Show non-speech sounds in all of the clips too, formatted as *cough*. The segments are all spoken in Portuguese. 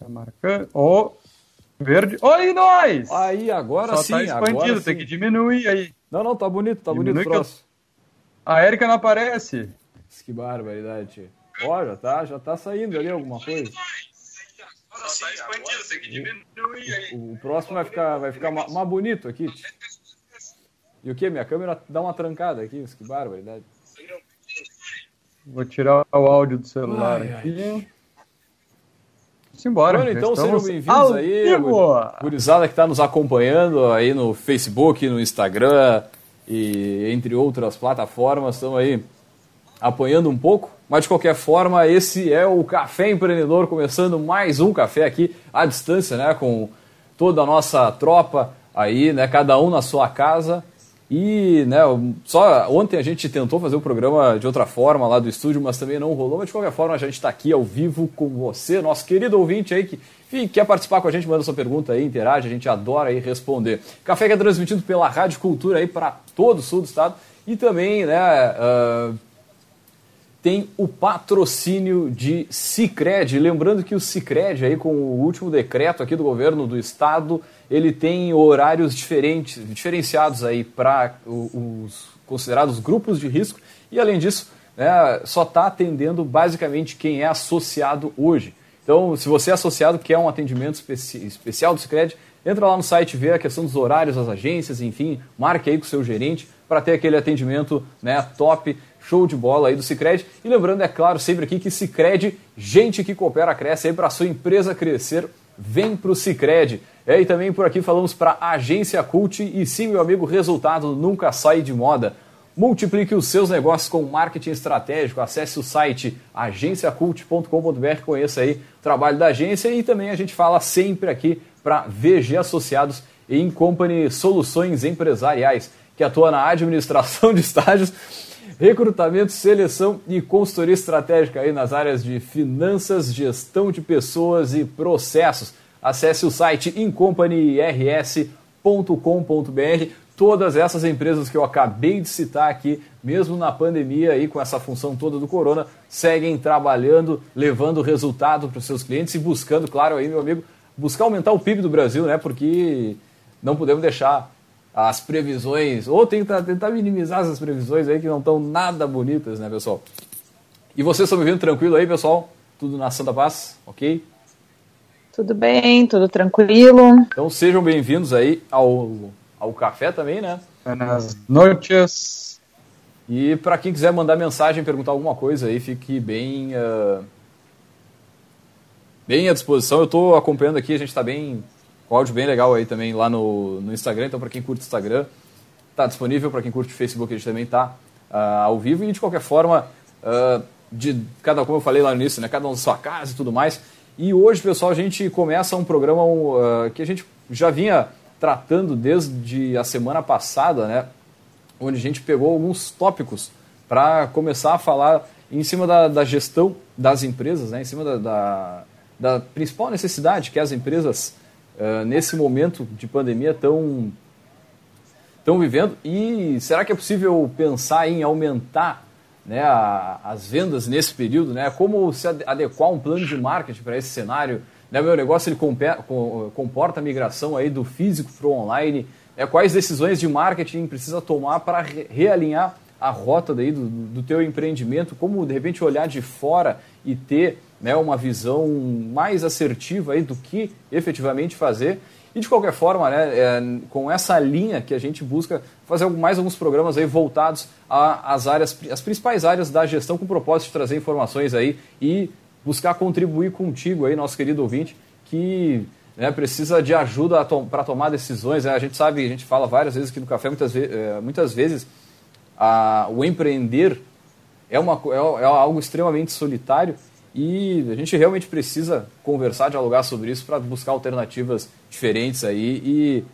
Tá marcando. Ó, verde. Oi, nós! Aí, agora Só sim, tá expandido, agora tem sim. que diminuir aí. Não, não, tá bonito, tá Diminui bonito o que eu- troço. A Érica não aparece. Que barbaridade. Ó, já tá, já tá saindo ali alguma coisa. Tá expandido, tem que diminuir aí. O próximo vai ficar, vai ficar ma- mais bonito aqui. E o que? Minha câmera dá uma trancada aqui, que barbaridade. Vou tirar o áudio do celular Ai, ai. Simbora. Já então sejam bem-vindos aí, gurizada que está nos acompanhando aí no Facebook, no Instagram e entre outras plataformas, estão aí apanhando um pouco, mas de qualquer forma, esse é o Café Empreendedor, começando mais um café aqui à distância, né, com toda a nossa tropa aí, né, cada um na sua casa. E, né, só ontem a gente tentou fazer o programa de outra forma lá do estúdio, mas também não rolou. Mas de qualquer forma, a gente está aqui ao vivo com você, nosso querido ouvinte aí que enfim, quer participar com a gente, manda sua pergunta aí, interage, a gente adora aí responder. Café que é transmitido pela Rádio Cultura aí para todo o sul do estado e também, né, ah, tem o patrocínio de Cicred. Lembrando que o Cicred, aí, com o último decreto aqui do governo do estado, ele tem horários diferentes, diferenciados aí para os considerados grupos de risco e, além disso, né, só está atendendo basicamente quem é associado hoje. Então, se você é associado, quer um atendimento especi especial do Cicred, entra lá no site, vê a questão dos horários das agências, enfim, marque aí com o seu gerente para ter aquele atendimento né, top, show de bola aí do Cicred. E lembrando, é claro, sempre aqui que Cicred, gente que coopera, cresce aí para a sua empresa crescer, vem para o Cicred. E também por aqui falamos para Agência Cult e sim, meu amigo, resultado nunca sai de moda. Multiplique os seus negócios com marketing estratégico. Acesse o site agenciacult.com.br, conheça aí o trabalho da agência e também a gente fala sempre aqui para VG Associados em Company Soluções Empresariais, que atua na administração *laughs* de estágios, recrutamento, seleção e consultoria estratégica aí nas áreas de finanças, gestão de pessoas e processos. Acesse o site incompanyrs.com.br todas essas empresas que eu acabei de citar aqui, mesmo na pandemia e com essa função toda do corona, seguem trabalhando, levando resultado para os seus clientes e buscando, claro, aí, meu amigo, buscar aumentar o PIB do Brasil, né? Porque não podemos deixar as previsões, ou tentar, tentar minimizar essas previsões aí que não estão nada bonitas, né, pessoal? E vocês estão me vendo tranquilo aí, pessoal? Tudo na Santa Paz, ok? Tudo bem, tudo tranquilo. Então sejam bem-vindos aí ao ao café também, né? Buenas noches. E para quem quiser mandar mensagem, perguntar alguma coisa aí, fique bem, uh, bem à disposição. Eu estou acompanhando aqui, a gente está bem, com áudio bem legal aí também lá no, no Instagram. Então, para quem curte Instagram, está disponível. Para quem curte Facebook, a gente também está uh, ao vivo. E de qualquer forma, uh, de cada como eu falei lá no início, né? Cada um na sua casa e tudo mais. E hoje, pessoal, a gente começa um programa que a gente já vinha tratando desde a semana passada, né, onde a gente pegou alguns tópicos para começar a falar em cima da, da, gestão das empresas, né, em cima da, da, da principal necessidade que as empresas, uh, nesse momento de pandemia, estão vivendo. E será que é possível pensar em aumentar né, a, as vendas nesse período? Né? Como se adequar um plano de marketing para esse cenário? Né, meu negócio ele comporta a migração aí do físico para o online. É, quais decisões de marketing precisa tomar para realinhar a rota daí do, do teu empreendimento? Como de repente olhar de fora e ter né, uma visão mais assertiva aí do que efetivamente fazer? E de qualquer forma, né, é, com essa linha que a gente busca fazer mais alguns programas aí voltados às áreas, as principais áreas da gestão com o propósito de trazer informações aí e buscar contribuir contigo aí, nosso querido ouvinte, que né, precisa de ajuda to para tomar decisões. Né? A gente sabe, a gente fala várias vezes aqui no café, muitas, ve muitas vezes a, o empreender é, uma, é, é, algo extremamente solitário e a gente realmente precisa conversar, dialogar sobre isso para buscar alternativas diferentes aí e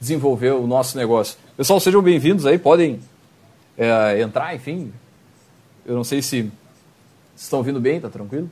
desenvolver o nosso negócio. Pessoal, sejam bem-vindos aí, podem é, entrar, enfim. Eu não sei se estão ouvindo bem, tá tranquilo?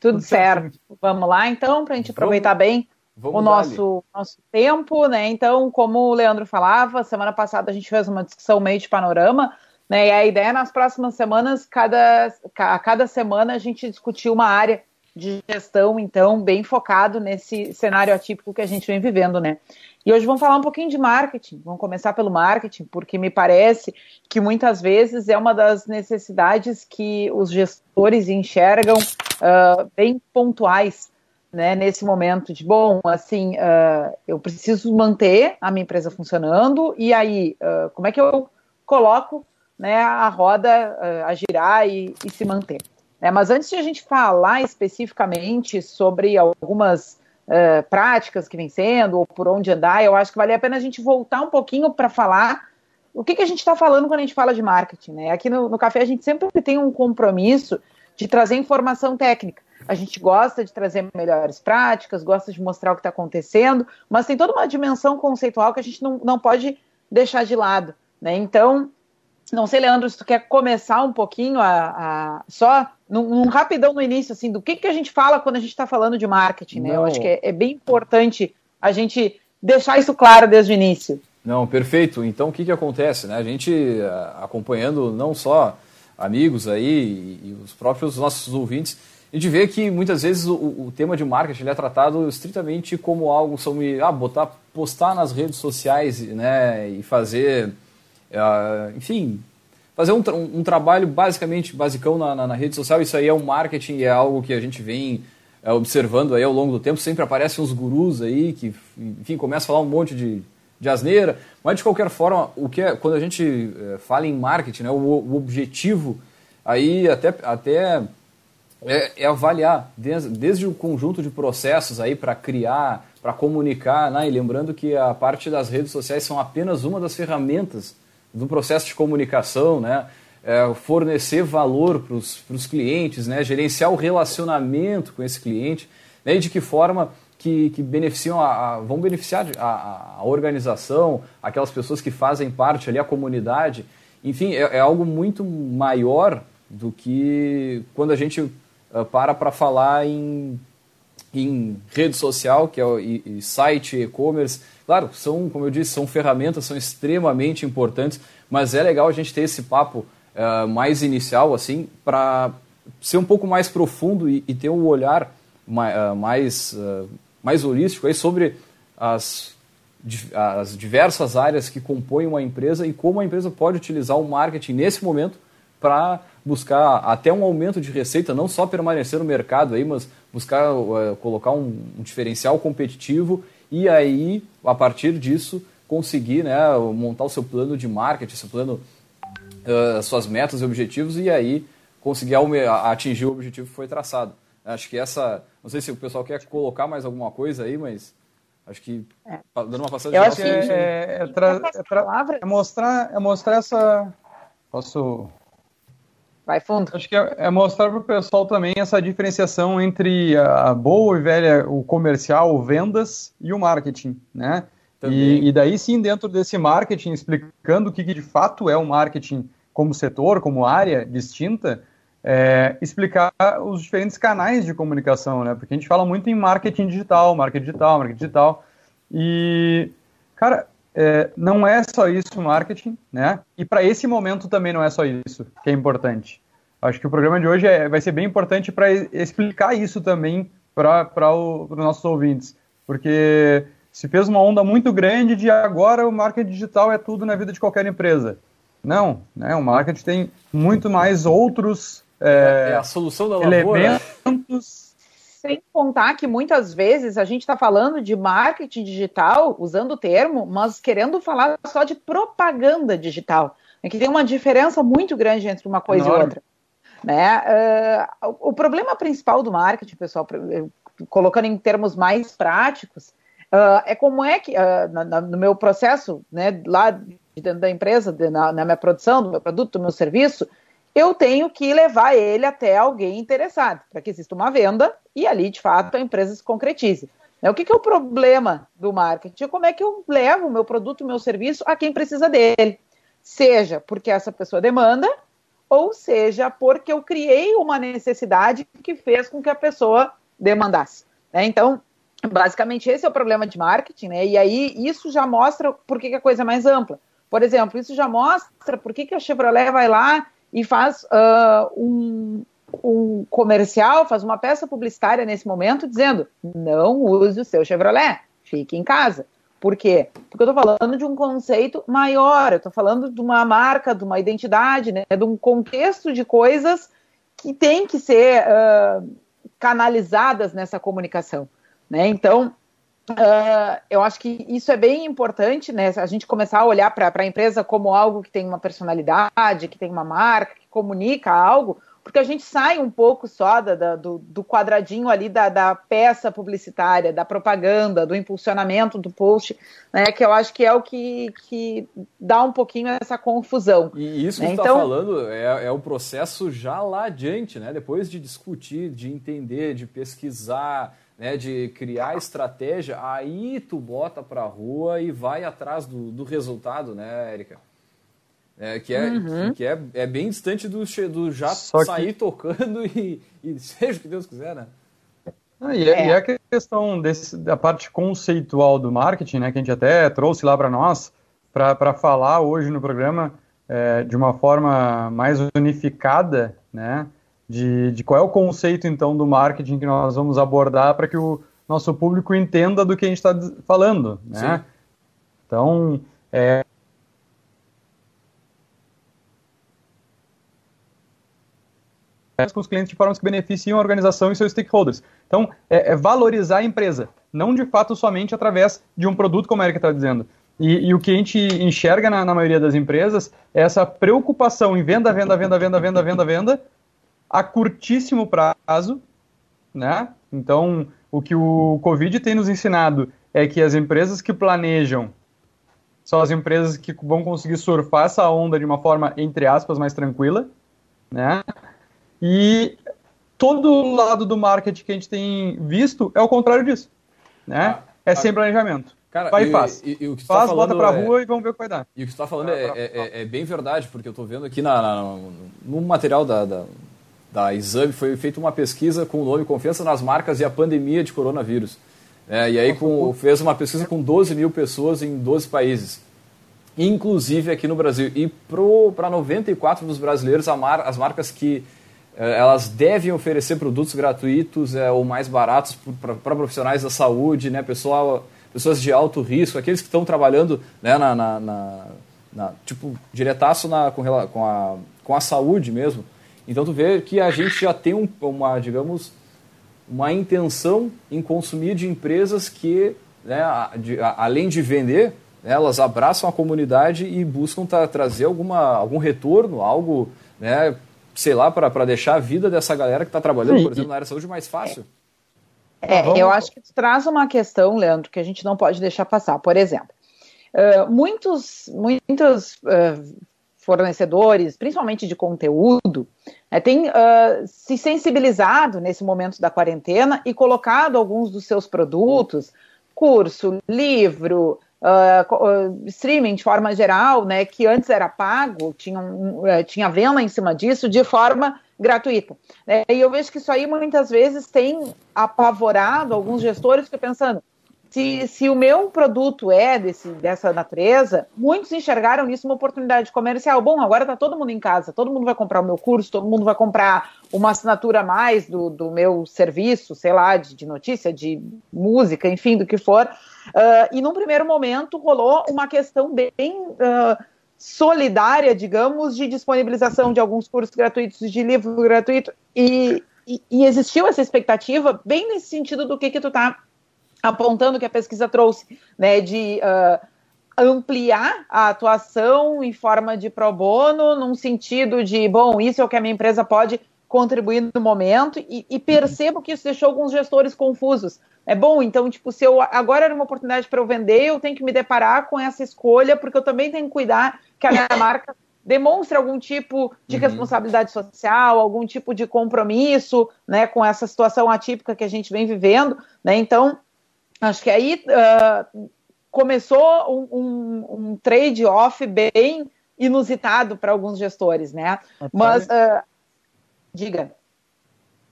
Tudo certo. Vamos lá, então, para a gente aproveitar Vamos. bem Vamos o nosso, nosso tempo, né? Então, como o Leandro falava, semana passada a gente fez uma discussão meio de panorama Né? E a ideia é, nas próximas semanas, cada, a cada semana a gente discutir uma área de gestão, então, bem focado nesse cenário atípico que a gente vem vivendo, né? E hoje vamos falar um pouquinho de marketing. Vamos começar pelo marketing, porque me parece que muitas vezes é uma das necessidades que os gestores enxergam uh, bem pontuais né, nesse momento de bom, assim, uh, eu preciso manter a minha empresa funcionando e aí uh, como é que eu coloco né, a roda a girar e, e se manter? É, mas antes de a gente falar especificamente sobre algumas uh, práticas que vem sendo, ou por onde andar, eu acho que vale a pena a gente voltar um pouquinho para falar o que, que a gente está falando quando a gente fala de marketing. Né? Aqui no, no Café a gente sempre tem um compromisso de trazer informação técnica. A gente gosta de trazer melhores práticas, gosta de mostrar o que está acontecendo, mas tem toda uma dimensão conceitual que a gente não, não pode deixar de lado. Né? Então, não sei, Leandro, se tu quer começar um pouquinho a, a só num, num, rapidão no início, assim, do que, que a gente fala quando a gente está falando de marketing, né? Não. Eu acho que é, é, bem importante a gente deixar isso claro desde o início. Não, perfeito. Então, o que, que acontece, né? A gente acompanhando não só amigos aí e, e os próprios nossos ouvintes, a gente vê que muitas vezes o, o tema de marketing é tratado estritamente como algo sobre, ah, botar, postar nas redes sociais, né, e fazer Uh, enfim, fazer um, um, um, trabalho basicamente basicão na, na, na, rede social, isso aí é um marketing, é algo que a gente vem é, observando aí ao longo do tempo, sempre aparecem uns gurus aí que, enfim, começam a falar um monte de, de asneira, mas de qualquer forma, o que é, quando a gente é, fala em marketing, né, o, o, objetivo aí até, até é, é avaliar desde, desde, o conjunto de processos aí para criar, para comunicar, né, e lembrando que a parte das redes sociais são apenas uma das ferramentas do processo de comunicação, né? É, fornecer valor para os clientes, né? gerenciar o relacionamento com esse cliente, né? e de que forma que, que beneficiam a, a vão beneficiar a, a, organização, aquelas pessoas que fazem parte ali, a comunidade. Enfim, é, é algo muito maior do que quando a gente uh, para para falar em, em rede social, que é e, e site, e-commerce, Claro, são, como eu disse, são ferramentas, são extremamente importantes, mas é legal a gente ter esse papo uh, mais inicial, assim, para ser um pouco mais profundo e, e ter um olhar mais, uh, mais, uh, mais holístico aí sobre as, as diversas áreas que compõem uma empresa e como a empresa pode utilizar o marketing nesse momento para buscar até um aumento de receita, não só permanecer no mercado aí, mas buscar uh, colocar um, um, diferencial competitivo e aí, a partir disso, conseguir né, montar o seu plano de marketing, seu plano, uh, suas metas e objetivos, e aí conseguir atingir o objetivo que foi traçado. Acho que essa. Não sei se o pessoal quer colocar mais alguma coisa aí, mas acho que é. dando uma passagem Eu acho que é, é, é, tra, é, é, mostrar, é mostrar essa. Posso Vai fundo. Acho que é, é mostrar para o pessoal também essa diferenciação entre a boa e velha, o comercial, o vendas e o marketing, né? E, e, daí sim, dentro desse marketing, explicando o que, que, de fato é o marketing como setor, como área distinta, é, explicar os diferentes canais de comunicação, né? Porque a gente fala muito em marketing digital, marketing digital, marketing digital. E, cara, é, não é só isso marketing, né? E para esse momento também não é só isso que é importante. Acho que o programa de hoje é, vai ser bem importante para explicar isso também para os nossos ouvintes, porque se fez uma onda muito grande de agora o marketing digital é tudo na vida de qualquer empresa. Não, né? O marketing tem muito mais outros é, é a solução da lavoura. elementos sem contar que muitas vezes a gente está falando de marketing digital, usando o termo, mas querendo falar só de propaganda digital. É que tem uma diferença muito grande entre uma coisa Enorme. e outra. Né? Uh, o problema principal do marketing, pessoal, colocando em termos mais práticos, uh, é como é que, uh, na, na, no meu processo, né, lá dentro da empresa, de, na, na minha produção, do meu produto, do meu serviço, eu tenho que levar ele até alguém interessado, para que exista uma venda e ali, de fato, a empresa se concretize. O que, que, é o problema do marketing? Como é que eu levo o meu produto, o meu serviço a quem precisa dele? Seja porque essa pessoa demanda, ou seja porque eu criei uma necessidade que fez com que a pessoa demandasse. Né? Então, basicamente, esse é o problema de marketing, né? e aí isso já mostra por que, que a coisa é mais ampla. Por exemplo, isso já mostra por que, que a Chevrolet vai lá e faz uh, um, um comercial, faz uma peça publicitária nesse momento dizendo não use o seu Chevrolet, fique em casa. Por quê? Porque eu estou falando de um conceito maior, eu estou falando de uma marca, de uma identidade, né, de um contexto de coisas que tem que ser uh, canalizadas nessa comunicação. Né? Então, uh, eu acho que isso é bem importante, né? A gente começar a olhar para a empresa como algo que tem uma personalidade, que tem uma marca, que comunica algo, porque a gente sai um pouco só da, da, do, do, quadradinho ali da, da, peça publicitária, da propaganda, do impulsionamento do post, né, que eu acho que é o que, que dá um pouquinho essa confusão. E isso né? que você está então, falando é, é o processo já lá adiante, né? depois de discutir, de entender, de pesquisar, né, de criar estratégia, aí tu bota para rua e vai atrás do, do resultado, né, Érica? É, que é, uhum. que é, é bem distante do, do já Só sair que... tocando e, e, *laughs* seja o que Deus quiser, né? Ah, e, é. e, é a questão desse, da parte conceitual do marketing, né, que a gente até trouxe lá para nós, para falar hoje no programa é, de uma forma mais unificada, né, de, de qual é o conceito, então, do marketing que nós vamos abordar para que o nosso público entenda do que a gente está falando, né? Sim. Então, é, com os clientes de formas que beneficiem a organização e seus stakeholders. Então, é, é valorizar a empresa, não de fato somente através de um produto, como a Erika está dizendo. E, e, o que a gente enxerga na, na, maioria das empresas é essa preocupação em venda, venda, venda, venda, venda, venda, venda, a curtíssimo prazo, né? Então, o que o Covid tem nos ensinado é que as empresas que planejam são as empresas que vão conseguir surfar essa onda de uma forma, entre aspas, mais tranquila, né? E todo lado do marketing que a gente tem visto é o contrário disso. Né? Ah, é sem planejamento. Cara, vai e, faz. E, e, o que faz, tá bota pra é... rua e vamos ver o que vai dar. E o que você está falando é, é, é, é, bem verdade, porque eu estou vendo aqui na, na, no material da, da, da Exame, foi feita uma pesquisa com o nome Confiança nas Marcas e a Pandemia de Coronavírus. É, e aí com, fez uma pesquisa com 12 mil pessoas em 12 países, inclusive aqui no Brasil. E para 94 dos brasileiros, mar, as marcas que elas devem oferecer produtos gratuitos é, ou mais baratos para profissionais da saúde, né, pessoal, pessoas de alto risco, aqueles que estão trabalhando né, na, na, na, na tipo, diretaço na, com, com, a, com a saúde mesmo. Então tu vê que a gente já tem um, uma, digamos, uma intenção em consumir de empresas que, né, de, a, além de vender, né, elas abraçam a comunidade e buscam tra trazer alguma, algum retorno, algo né, sei lá, para deixar a vida dessa galera que está trabalhando, por exemplo, na área da saúde mais fácil. É, ah, eu acho que traz uma questão, Leandro, que a gente não pode deixar passar. Por exemplo, uh, muitos, muitos uh, fornecedores, principalmente de conteúdo, né, têm uh, se sensibilizado nesse momento da quarentena e colocado alguns dos seus produtos, curso, livro, uh, streaming de forma geral, né, que antes era pago, tinha, um, uh, tinha venda em cima disso, de forma gratuita. Né? E eu vejo que isso aí muitas vezes tem apavorado alguns gestores que pensando, se, se o meu produto é desse, dessa natureza, muitos enxergaram nisso uma oportunidade comercial. Bom, agora está todo mundo em casa, todo mundo vai comprar o meu curso, todo mundo vai comprar uma assinatura a mais do, do meu serviço, sei lá, de, de notícia, de música, enfim, do que for. Uh, e num primeiro momento rolou uma questão bem uh, solidária, digamos, de disponibilização de alguns cursos gratuitos, de livro gratuito, e, e, e existiu essa expectativa bem nesse sentido do que, que tu está apontando que a pesquisa trouxe, né, de uh, ampliar a atuação em forma de pro bono, num sentido de, bom, isso é o que a minha empresa pode contribuir no momento, e, e percebo que isso deixou alguns gestores confusos, é bom, então, tipo, se eu agora era uma oportunidade para eu vender, eu tenho que me deparar com essa escolha, porque eu também tenho que cuidar que a minha marca *laughs* demonstre algum tipo de uhum. responsabilidade social, algum tipo de compromisso, né, com essa situação atípica que a gente vem vivendo, né? Então, acho que aí uh, começou um, um, um trade-off bem inusitado para alguns gestores, né? Mas uh, diga.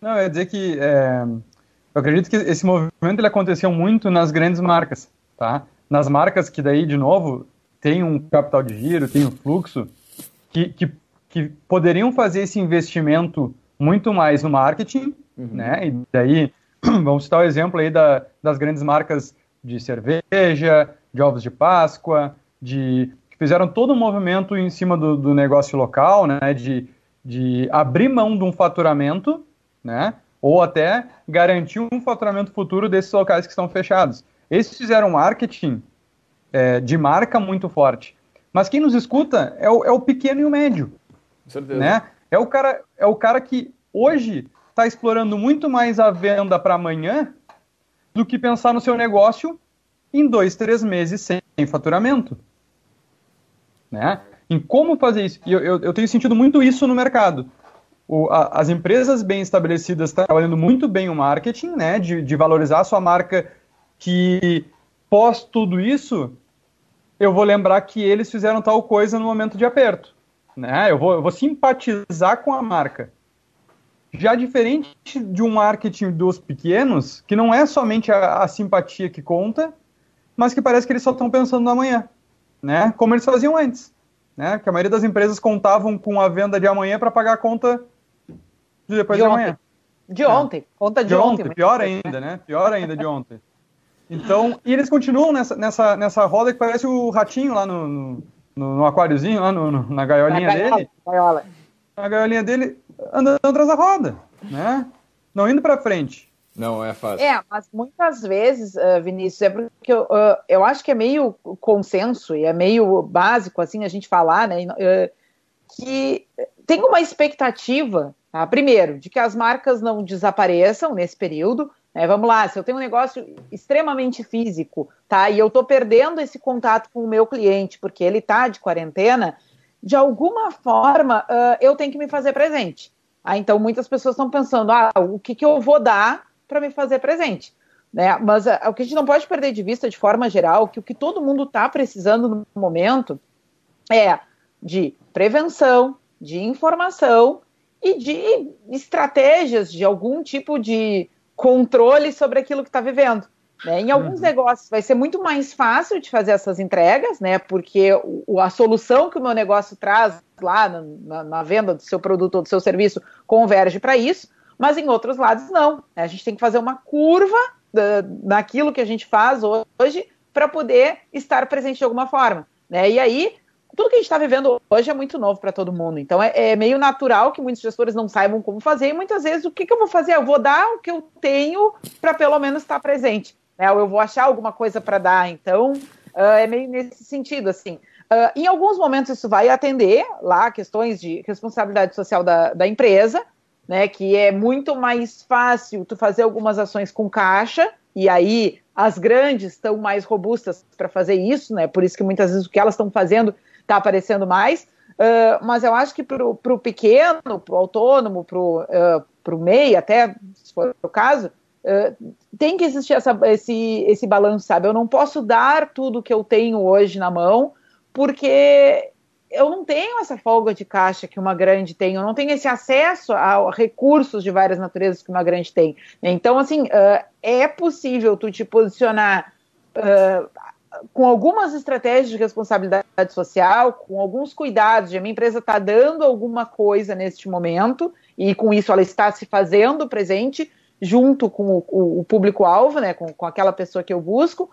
Não, eu ia dizer que é eu acredito que esse movimento ele aconteceu muito nas grandes marcas, tá? Nas marcas que daí, de novo, têm um capital de giro, têm um fluxo, que, que, que poderiam fazer esse investimento muito mais no marketing, uhum. né? E daí, *clears throat* vamos citar o exemplo aí da, das grandes marcas de cerveja, de ovos de Páscoa, de que fizeram todo um movimento em cima do, do negócio local, né? De, de abrir mão de um faturamento, né? Ou até garantir um faturamento futuro desses locais que estão fechados. Esses fizeram marketing é, de marca muito forte. Mas quem nos escuta é o, é o pequeno e o médio. Com certeza. Né? É, o cara, é o cara que hoje está explorando muito mais a venda para amanhã do que pensar no seu negócio em dois, três meses sem faturamento. Né? Em como fazer isso. E eu, eu, eu tenho sentido muito isso no mercado. O, a, as empresas bem estabelecidas trabalhando muito bem o marketing, né, de, de valorizar a sua marca, que pós tudo isso, eu vou lembrar que eles fizeram tal coisa no momento de aperto. Né? Eu, vou, eu vou simpatizar com a marca. Já diferente de um marketing dos pequenos, que não é somente a, a simpatia que conta, mas que parece que eles só estão pensando no amanhã, né? Como eles faziam antes, né? Que a maioria das empresas contavam com a venda de amanhã para pagar a conta de depois de, de amanhã. De ontem, é. conta de, de ontem. ontem pior ainda, né? Pior ainda de ontem. Então, e eles continuam nessa, nessa, nessa roda que parece o ratinho lá no, no, no aquáriozinho, lá no, no, na gaiolinha na gaiola, dele. Gaiola. Na gaiolinha dele, andando atrás da roda, né? Não indo para frente. Não é fácil. É, mas muitas vezes, uh, Vinícius, é porque eu, uh, eu acho que é meio consenso e é meio básico, assim, a gente falar, né? Uh, que tem uma expectativa, tá? primeiro, de que as marcas não desapareçam nesse período, é, vamos lá, se eu tenho um negócio extremamente físico, tá? E eu estou perdendo esse contato com o meu cliente porque ele está de quarentena, de alguma forma uh, eu tenho que me fazer presente. Ah, então muitas pessoas estão pensando, ah, o que, que eu vou dar para me fazer presente? Né? Mas uh, o que a gente não pode perder de vista de forma geral, que o que todo mundo está precisando no momento é de prevenção, de informação e de estratégias de algum tipo de controle sobre aquilo que está vivendo. Né? Em alguns uhum. negócios vai ser muito mais fácil de fazer essas entregas, né? Porque o, a solução que o meu negócio traz lá na, na, venda do seu produto ou do seu serviço converge para isso, mas em outros lados não. Né? A gente tem que fazer uma curva da, naquilo que a gente faz hoje para poder estar presente de alguma forma. Né? E aí tudo que a gente está vivendo hoje é muito novo para todo mundo. Então é, é, meio natural que muitos gestores não saibam como fazer. E muitas vezes o que, que eu vou fazer? Eu vou dar o que eu tenho para pelo menos estar presente. Né? Ou eu vou achar alguma coisa para dar. Então uh, é meio nesse sentido assim. Uh, em alguns momentos isso vai atender lá questões de responsabilidade social da, da empresa, né? Que é muito mais fácil tu fazer algumas ações com caixa e aí as grandes estão mais robustas para fazer isso, né? Por isso que muitas vezes o que elas estão fazendo está aparecendo mais. Uh, mas eu acho que para o pequeno, para o autônomo, para o uh, MEI, até se for o caso, uh, tem que existir essa, esse, esse balanço, sabe? Eu não posso dar tudo que eu tenho hoje na mão, porque eu não tenho essa folga de caixa que uma grande tem, eu não tenho esse acesso a recursos de várias naturezas que uma grande tem. Então, assim, uh, é possível tu te posicionar uh, com algumas estratégias de responsabilidade social, com alguns cuidados, a minha empresa está dando alguma coisa neste momento, e com isso ela está se fazendo presente junto com o, o, público-alvo, né, com, com aquela pessoa que eu busco,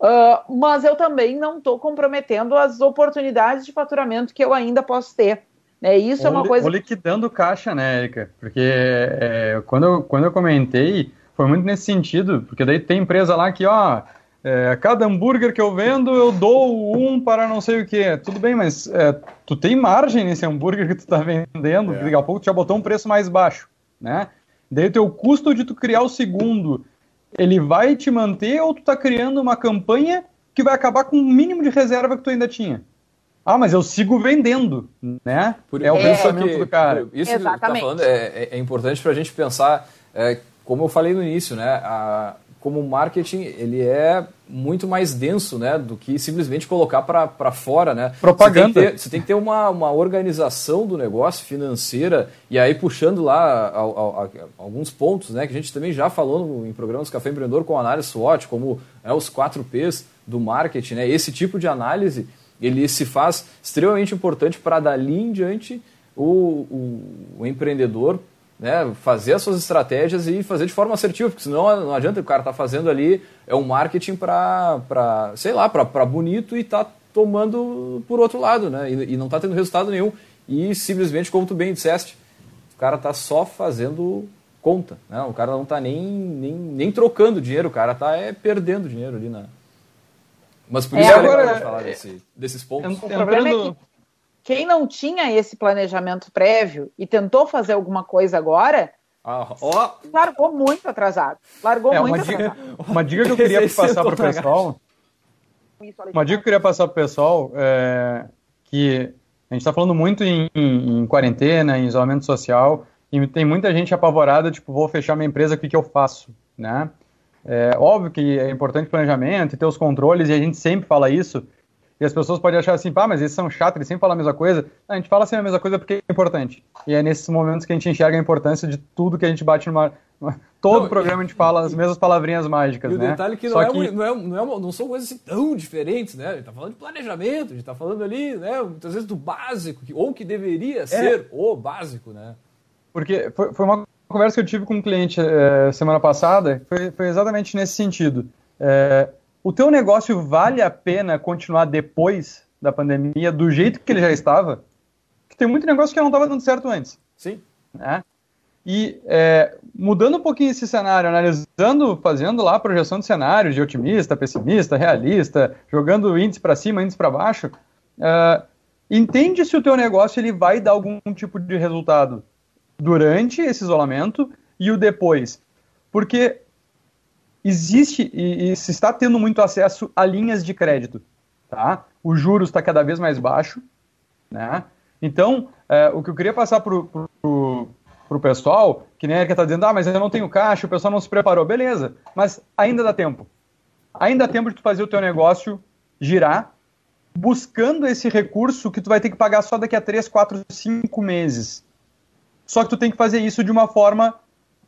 uh, mas eu também não estou comprometendo as oportunidades de faturamento que eu ainda posso ter. Né? Isso ou, é uma coisa. Ou liquidando caixa, né, Erika? Porque é, quando, eu, quando eu comentei, foi muito nesse sentido, porque daí tem empresa lá que, ó é, cada hambúrguer que eu vendo, eu dou um para não sei o que. Tudo bem, mas é, tu tem margem nesse hambúrguer que tu está vendendo, é. daqui a pouco tu já botou um preço mais baixo, né? Daí o teu custo de tu criar o segundo, ele vai te manter ou tu está criando uma campanha que vai acabar com o mínimo de reserva que tu ainda tinha? Ah, mas eu sigo vendendo, né? Por, é o pensamento que, do cara. Isso Exatamente. que tu tá falando é, é, é importante para a gente pensar, é, como eu falei no início, né? A, como marketing ele é muito mais denso né, do que simplesmente colocar para fora. Né? Propaganda. Você tem que ter, tem que ter uma, uma organização do negócio financeira e aí puxando lá a, a, a, alguns pontos né, que a gente também já falou no, em programas Café Empreendedor com análise SWOT, como é, os 4 Ps do marketing. Né? Esse tipo de análise ele se faz extremamente importante para dali em diante o, o, o empreendedor né, fazer as suas estratégias e fazer de forma assertiva, porque senão não adianta o cara tá fazendo ali é um marketing para, sei lá, para bonito e tá tomando por outro lado, né, e, e não tá tendo resultado nenhum. E simplesmente, como tu bem disseste, o cara tá só fazendo conta, né? O cara não tá nem, nem, nem trocando dinheiro, o cara tá é, perdendo dinheiro ali na. Mas por é, isso é, é legal agora, falar desse, desses pontos. O problema é que quem não tinha esse planejamento prévio e tentou fazer alguma coisa agora, ah, ó. largou muito atrasado. Largou é, muito uma atrasado. Dica, uma dica que eu queria *laughs* passar para o pessoal. Uma dica que eu queria passar para o pessoal é que a gente está falando muito em, em, em, quarentena, em isolamento social, e tem muita gente apavorada, tipo, vou fechar minha empresa, o que, que eu faço, né? É óbvio que é importante planejamento e ter os controles, e a gente sempre fala isso, e as pessoas podem achar assim, pá, mas eles são chatos, eles sempre falam a mesma coisa. a gente fala sempre a mesma coisa porque é importante. E é nesses momentos que a gente enxerga a importância de tudo que a gente bate numa. Todo não, programa a gente fala as mesmas palavrinhas mágicas, e né? o detalhe é que, não, é, que... Não, é, não, é uma, não são coisas assim tão diferentes, né? A gente tá falando de planejamento, a gente tá falando ali, né, muitas vezes do básico, ou que deveria é. ser o básico, né? Porque foi, foi uma conversa que eu tive com um cliente é, semana passada, foi, foi exatamente nesse sentido. É, o teu negócio vale a pena continuar depois da pandemia do jeito que ele já estava? Porque tem muito negócio que não estava dando certo antes. Sim. Né? E é, mudando um pouquinho esse cenário, analisando, fazendo lá a projeção de cenários de otimista, pessimista, realista, jogando índice para cima, índice para baixo, uh, entende se o teu negócio ele vai dar algum tipo de resultado durante esse isolamento e o depois. Porque existe e, e, se está tendo muito acesso a linhas de crédito, tá? O juros está cada vez mais baixo, né? Então, é, o que eu queria passar para o pessoal, que nem a Erika está dizendo, ah, mas eu não tenho caixa, o pessoal não se preparou, beleza, mas ainda dá tempo. Ainda dá tempo de tu fazer o teu negócio girar, buscando esse recurso que tu vai ter que pagar só daqui a 3, 4, 5 meses. Só que tu tem que fazer isso de uma forma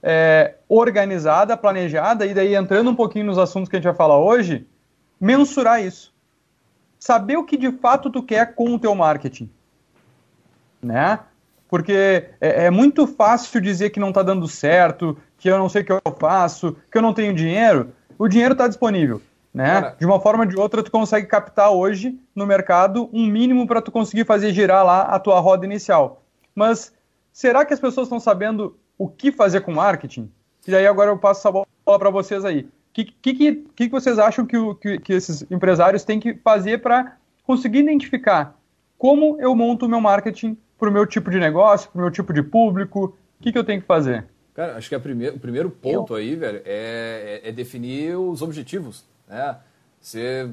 é, organizada, planejada, e daí entrando um pouquinho nos assuntos que a gente vai falar hoje, mensurar isso. Saber o que de fato tu quer com o teu marketing. Né? Porque é, é muito fácil dizer que não está dando certo, que eu não sei o que eu faço, que eu não tenho dinheiro. O dinheiro está disponível. Né? Cara, de uma forma ou de outra, tu consegue captar hoje no mercado um mínimo para tu conseguir fazer girar lá a tua roda inicial. Mas será que as pessoas estão sabendo o que fazer com marketing? E aí agora eu passo essa bola para vocês aí. O que, que, que, vocês acham que, que, que esses empresários têm que fazer para conseguir identificar como eu monto o meu marketing para o meu tipo de negócio, para o meu tipo de público? O que, que eu tenho que fazer? Cara, acho que o primeiro ponto eu... aí, velho, é, é, é, definir os objetivos. Né? Você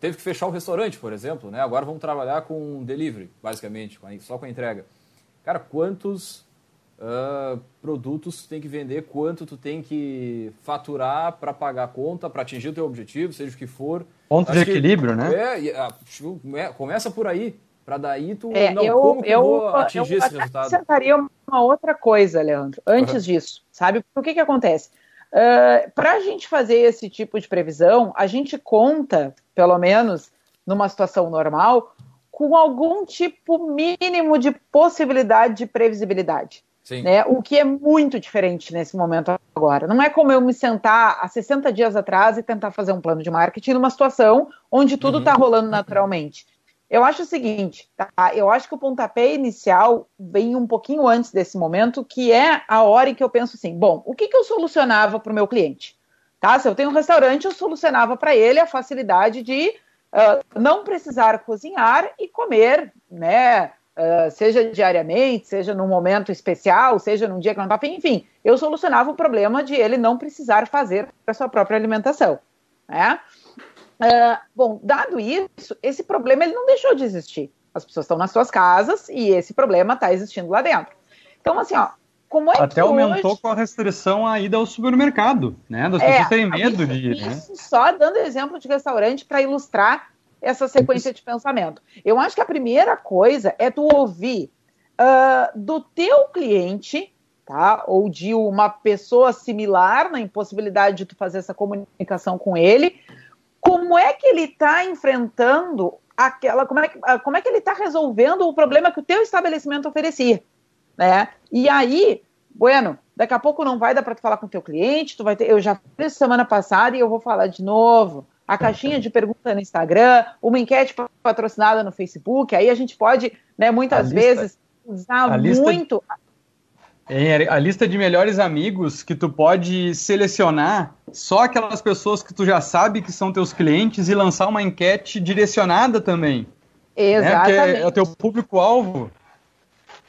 teve que fechar o restaurante, por exemplo, né? Agora vamos trabalhar com delivery, basicamente, só com a entrega. Cara, quantos uh, produtos tu tem que vender, quanto tu tem que faturar para pagar a conta, para atingir o teu objetivo, seja o que for. Ponto Acho de equilíbrio, né? É, tipo, é, começa por aí. Para daí tu, é, não, eu, como que eu, eu vou atingir eu esse resultado? Eu acrescentaria uma outra coisa, Leandro, antes uhum. disso, sabe? O que que acontece? Uh, para a gente fazer esse tipo de previsão, a gente conta, pelo menos numa situação normal, com algum tipo mínimo de possibilidade de previsibilidade. Né? O que é muito diferente nesse momento agora. Não é como eu me sentar há 60 dias atrás e tentar fazer um plano de marketing numa situação onde tudo está uhum. rolando naturalmente. Eu acho o seguinte, tá? eu acho que o pontapé inicial vem um pouquinho antes desse momento, que é a hora em que eu penso assim, bom, o que, que eu solucionava para o meu cliente? Tá? Se eu tenho um restaurante, eu solucionava para ele a facilidade de uh, não precisar cozinhar e comer, né? Uh, seja diariamente, seja num momento especial, seja num dia que não está enfim, eu solucionava o problema de ele não precisar fazer a sua própria alimentação. Né? Uh, bom, dado isso, esse problema ele não deixou de existir. As pessoas estão nas suas casas e esse problema está existindo lá dentro. Então, assim, ó, como é Até aumentou hoje... com a restrição a ida ao supermercado, né? Das é, pessoas terem medo de ir. Né? Só dando exemplo de restaurante para ilustrar essa sequência de pensamento. Eu acho que a primeira coisa é tu ouvir uh, do teu cliente, tá? Ou de uma pessoa similar na impossibilidade de tu fazer essa comunicação com ele, como é que ele está enfrentando aquela, como é que, como é que ele está resolvendo o problema que o teu estabelecimento oferecia, né? E aí, bueno, daqui a pouco não vai dar para tu falar com o teu cliente, tu vai ter, eu já fiz semana passada e eu vou falar de novo. A caixinha de pergunta no Instagram, uma enquete patrocinada no Facebook, aí a gente pode, né, muitas vezes usar muito a lista de melhores amigos que tu pode selecionar só aquelas pessoas que tu já sabe que são teus clientes e lançar uma enquete direcionada também. Exatamente. Né? é o teu público-alvo.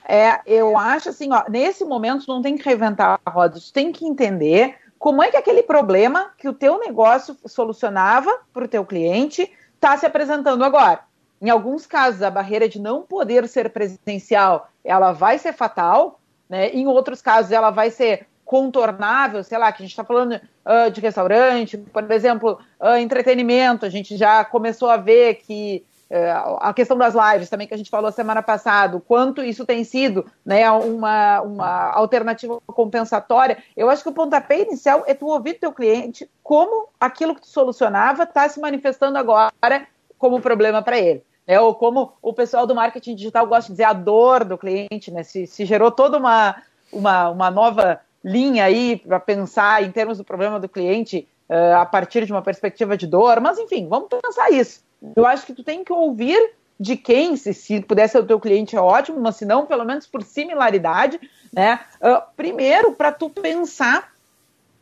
É, eu acho assim, ó, nesse momento tu não tem que reinventar a roda, tu tem que entender como é que aquele problema que o teu negócio solucionava para o teu cliente está se apresentando agora. Em alguns casos, a barreira de não poder ser presencial, ela vai ser fatal, né? Em outros casos, ela vai ser contornável, sei lá, que a gente está falando uh, de restaurante, por exemplo, uh, entretenimento, a gente já começou a ver que a questão das lives também que a gente falou semana passada, quanto isso tem sido né, uma, uma alternativa compensatória. Eu acho que o pontapé inicial é tu ouvir teu cliente como aquilo que tu solucionava está se manifestando agora como problema para ele. É, ou como o pessoal do marketing digital gosta de dizer, a dor do cliente, né? Se, se gerou toda uma, uma, uma nova linha aí para pensar em termos do problema do cliente uh, a partir de uma perspectiva de dor, mas enfim, vamos pensar isso. Eu acho que tu tem que ouvir de quem, se, se puder ser o teu cliente é ótimo, mas se não, pelo menos por similaridade, né? Uh, primeiro, para tu pensar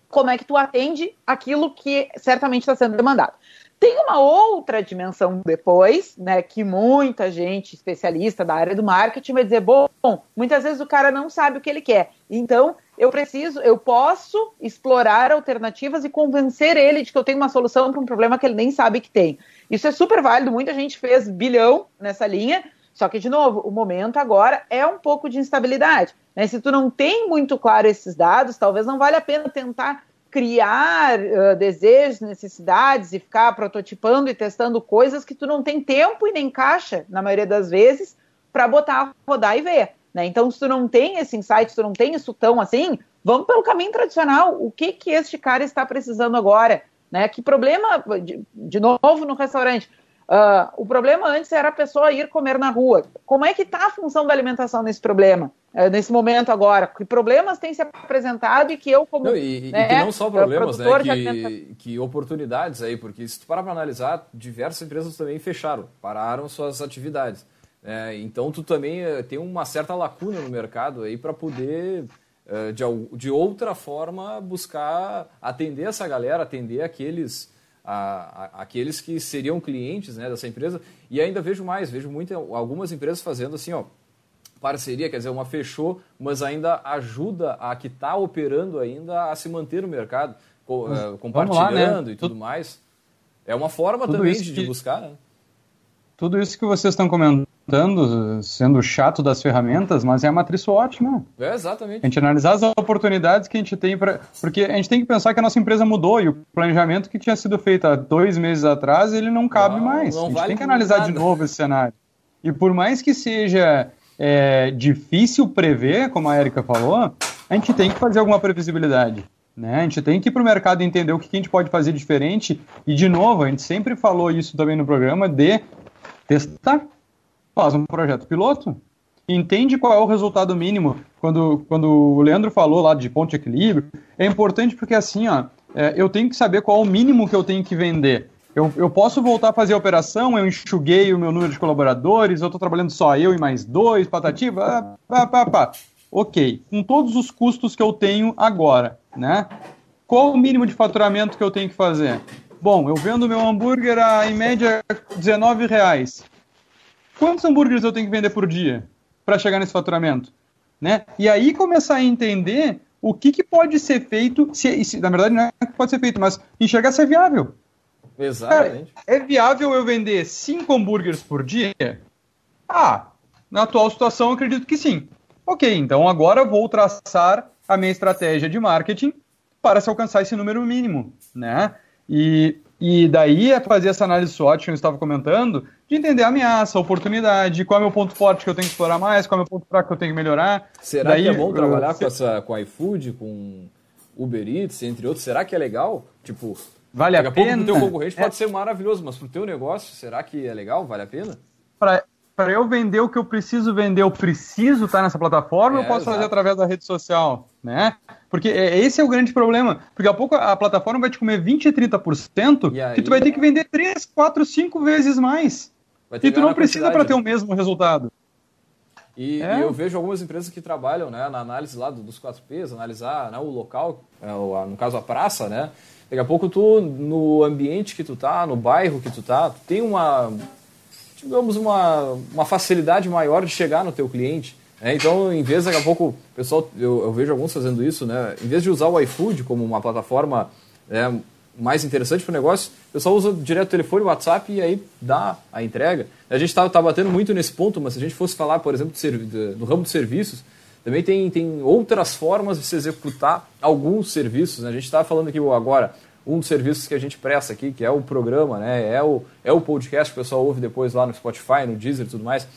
como é que tu atende aquilo que certamente está sendo demandado. Tem uma outra dimensão depois, né, que muita gente especialista da área do marketing vai dizer, bom, muitas vezes o cara não sabe o que ele quer. Então, eu preciso, eu posso explorar alternativas e convencer ele de que eu tenho uma solução para um problema que ele nem sabe que tem. Isso é super válido, muita gente fez bilhão nessa linha, só que, de novo, o momento agora é um pouco de instabilidade. Né? Se tu não tem muito claro esses dados, talvez não vale a pena tentar criar uh, desejos, necessidades e ficar prototipando e testando coisas que tu não tem tempo e nem caixa, na maioria das vezes, para botar, rodar e ver. Né? Então, se tu não tem esse insight, se tu não tem isso tão assim, vamos pelo caminho tradicional. O que que este cara está precisando agora? Né? Que problema, de, de novo no restaurante, Uh, o problema antes era a pessoa ir comer na rua. Como é que está a função da alimentação nesse problema, uh, nesse momento agora? Que problemas têm se apresentado e que eu como... Não, e, né, e que não só problemas, né? Que, que, oportunidades aí, porque se tu parar para analisar, diversas empresas também fecharam, pararam suas atividades. É, então tu também uh, tem uma certa lacuna no mercado aí para poder... Eh, de, de outra forma, buscar atender essa galera, atender aqueles a, a, aqueles que seriam clientes né, dessa empresa. E ainda vejo mais, vejo muito, algumas empresas fazendo assim, ó, parceria, quer dizer, uma fechou, mas ainda ajuda a que está operando ainda a se manter no mercado, co, uh, compartilhando lá, né? e tudo, tudo, mais. É uma forma também de, de buscar. Né? Tudo isso que vocês estão comentando sendo chato das ferramentas, mas é a matriz SWOT, né? É, exatamente. A gente analisar as oportunidades que a gente tem para. Porque a gente tem que pensar que a nossa empresa mudou e o planejamento que tinha sido feito há dois meses atrás, ele não cabe não, mais. Não a gente vale tem que analisar nada. de novo esse cenário. E por mais que seja é, difícil prever, como a Erika falou, a gente tem que fazer alguma previsibilidade. Né? A gente tem que ir para o mercado entender o que a gente pode fazer diferente. E, de novo, a gente sempre falou isso também no programa, de testar faz um projeto piloto, entende qual é o resultado mínimo. Quando, quando o Leandro falou lá de ponto de equilíbrio, é importante porque assim, ó, é, eu tenho que saber qual é o mínimo que eu tenho que vender. Eu, eu posso voltar a fazer a operação, eu enxuguei o meu número de colaboradores, eu estou trabalhando só eu e mais dois, patativa, pá, pá, pá. Ok, com todos os custos que eu tenho agora, né? Qual o mínimo de faturamento que eu tenho que fazer? Bom, eu vendo meu hambúrguer a, em média, 19 reais quantos hambúrgueres eu tenho que vender por dia para chegar nesse faturamento? Né? E aí começar a entender o que, que pode ser feito, se, se, na verdade não é que pode ser feito, mas enxergar se é viável. Exatamente. Cara, é viável eu vender cinco hambúrgueres por dia? Ah, na atual situação eu acredito que sim. Ok, então agora vou traçar a minha estratégia de marketing para se alcançar esse número mínimo, né? E e daí é fazer essa análise SWOT que eu estava comentando, de entender a ameaça, a oportunidade, qual é o meu ponto forte que eu tenho que explorar mais, qual é o meu ponto fraco que eu tenho que melhorar. Será daí, que é bom trabalhar com, essa, com iFood, com Uber Eats, entre outros? Será que é legal? Tipo, Vale Daqui a, a pena? Pouco pro teu concorrente é. pode ser maravilhoso, mas pro teu negócio, será que é legal? Vale a pena? Para eu vender o que eu preciso vender, eu preciso estar nessa plataforma, é, eu posso exato. fazer através da rede social, né? Porque é, esse é o grande problema. Porque a pouco a plataforma vai te comer 20, 30% e aí, que tu vai ter que vender 3, 4, 5 vezes mais. E tu não precisa para ter o mesmo resultado. E, é. e, eu vejo algumas empresas que trabalham né, na análise lá dos 4Ps, analisar né, o local, é, no caso a praça, né? Daqui a pouco tu, no ambiente que tu tá, no bairro que tu tá, tu tem uma, digamos, uma, uma facilidade maior de chegar no teu cliente. Né? Então, em vez, daqui a pouco, pessoal, eu, eu, vejo alguns fazendo isso, né? Em vez de usar o iFood como uma plataforma né, mais interessante para o negócio, o pessoal usa direto o telefone, o WhatsApp e aí dá a entrega. A gente está tá batendo muito nesse ponto, mas se a gente fosse falar, por exemplo, do ramo de serviços, também tem, tem outras formas de se executar alguns serviços. Né? A gente está falando aqui agora um dos serviços que a gente presta aqui, que é o programa, né? é, o, é o podcast que o pessoal ouve depois lá no Spotify, no Deezer e tudo mais.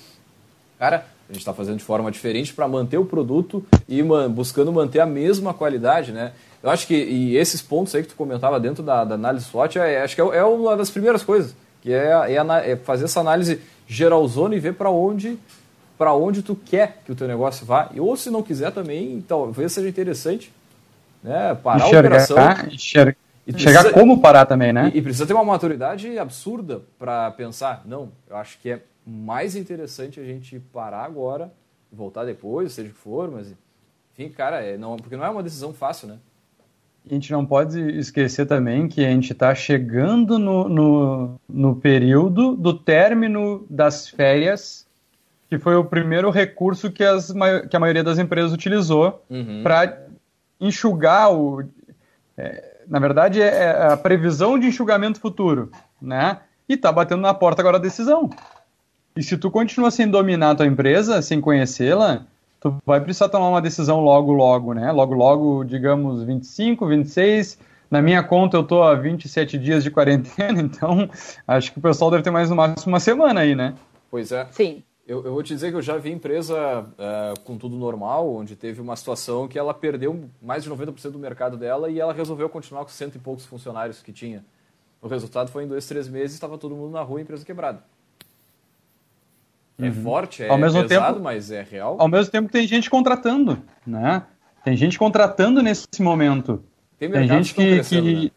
Cara, a gente está fazendo de forma diferente para manter o produto e man, buscando manter a mesma qualidade, né? Eu acho que e esses pontos aí que tu comentava dentro da, da análise SWOT, é, acho que é, é, uma das primeiras coisas, que é, é, é fazer essa análise geralzona e ver para onde para onde tu quer que o teu negócio vá. E, ou se não quiser também, talvez seja interessante né, parar enxergar, a operação. Enxergar, enxergar como parar também, né? E, e precisa ter uma maturidade absurda para pensar, não, eu acho que é mais interessante a gente parar agora, voltar depois, seja o que for, mas enfim, cara, é, não, porque não é uma decisão fácil, né? A gente não pode esquecer também que a gente está chegando no, no, no, período do término das férias, que foi o primeiro recurso que, as, que a maioria das empresas utilizou uhum. para enxugar o. É, na verdade, é, é a previsão de enxugamento futuro, né? E está batendo na porta agora a decisão. E se tu continua sem dominar a tua empresa, sem conhecê-la, tu vai precisar tomar uma decisão logo, logo, né? Logo, logo, digamos, 25, 26. Na minha conta, eu tô há 27 dias de quarentena, *laughs* então acho que o pessoal deve ter mais no máximo uma semana aí, né? Pois é. Sim. Eu, eu vou te dizer que eu já vi empresa é, com tudo normal, onde teve uma situação que ela perdeu mais de 90% do mercado dela e ela resolveu continuar com cento e poucos funcionários que tinha. O resultado foi em dois, três meses, estava todo mundo na rua, empresa quebrada. É uhum. forte, é ao mesmo pesado, tempo, mas é real. Ao mesmo tempo que tem gente contratando, né? Tem gente contratando nesse momento. Tem, tem gente que, que né?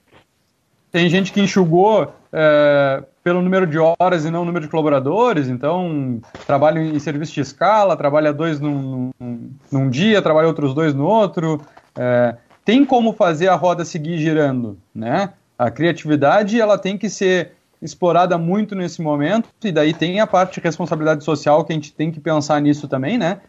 tem gente que enxugou é, pelo número de horas e não número de colaboradores, então trabalha em serviço de escala, trabalha dois num, num, num dia, trabalha outros dois no outro. É, tem como fazer a roda seguir girando, né? A criatividade ela tem que ser explorada muito nesse momento, e daí tem a parte de responsabilidade social que a gente tem que pensar nisso também, né?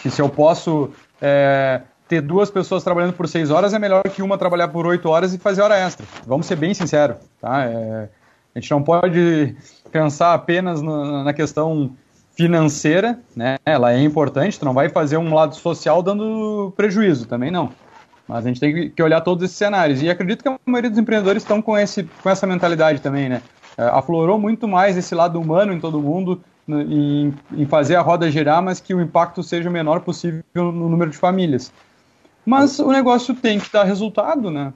Que se eu posso é, ter duas pessoas trabalhando por seis horas, é melhor que uma trabalhar por oito horas e fazer hora extra. Vamos ser bem sinceros, tá? É, a gente não pode pensar apenas na, na questão financeira, né? Ela é importante, tu não vai fazer um lado social dando prejuízo, também não. Mas a gente tem que olhar todos esses cenários. E acredito que a maioria dos empreendedores estão com, esse, com essa mentalidade também, né? É, aflorou muito mais esse lado humano em todo mundo, em, em, fazer a roda girar, mas que o impacto seja o menor possível no número de famílias. Mas o negócio tem que dar resultado, né?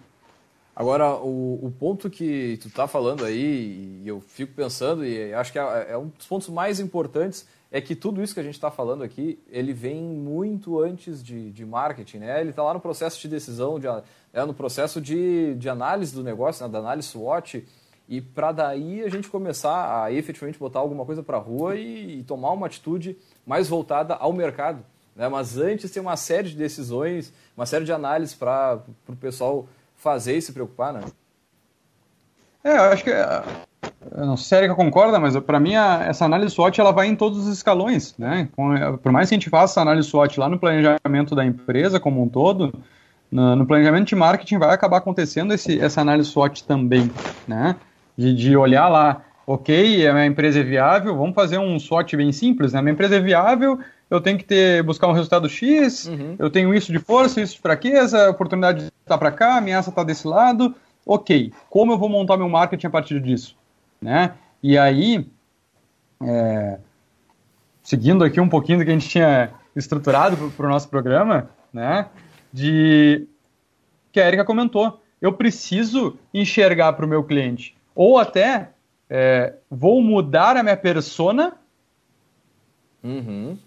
Agora, o, o ponto que tu está falando aí, e eu fico pensando, e acho que é, é um dos pontos mais importantes, é que tudo isso que a gente está falando aqui, ele vem muito antes de, de marketing, né? Ele está lá no processo de decisão, de, é, no processo de, de análise do negócio, né? da análise SWOT, e para daí a gente começar a efetivamente botar alguma coisa para a rua e, e, tomar uma atitude mais voltada ao mercado. Né? Mas antes tem uma série de decisões, uma série de análises para o pessoal fazer e se preocupar, né? É, eu acho que. Eu não sei se a concorda, mas para mim a, essa análise SWOT ela vai em todos os escalões. Né? Por mais que a gente faça a análise SWOT lá no planejamento da empresa como um todo, no, no planejamento de marketing vai acabar acontecendo esse, essa análise SWOT também. Né? de, de olhar lá, ok, a minha empresa é viável, vamos fazer um SWOT bem simples, né? Minha empresa é viável, eu tenho que ter buscar um resultado X, uhum. eu tenho isso de força, isso de fraqueza, oportunidade está para cá, ameaça está desse lado, ok, como eu vou montar meu marketing a partir disso, né? E aí, é, seguindo aqui um pouquinho do que a gente tinha estruturado para o nosso programa, né? De que a Erika comentou, eu preciso enxergar para o meu cliente. Ou até é, vou mudar a minha persona uhum.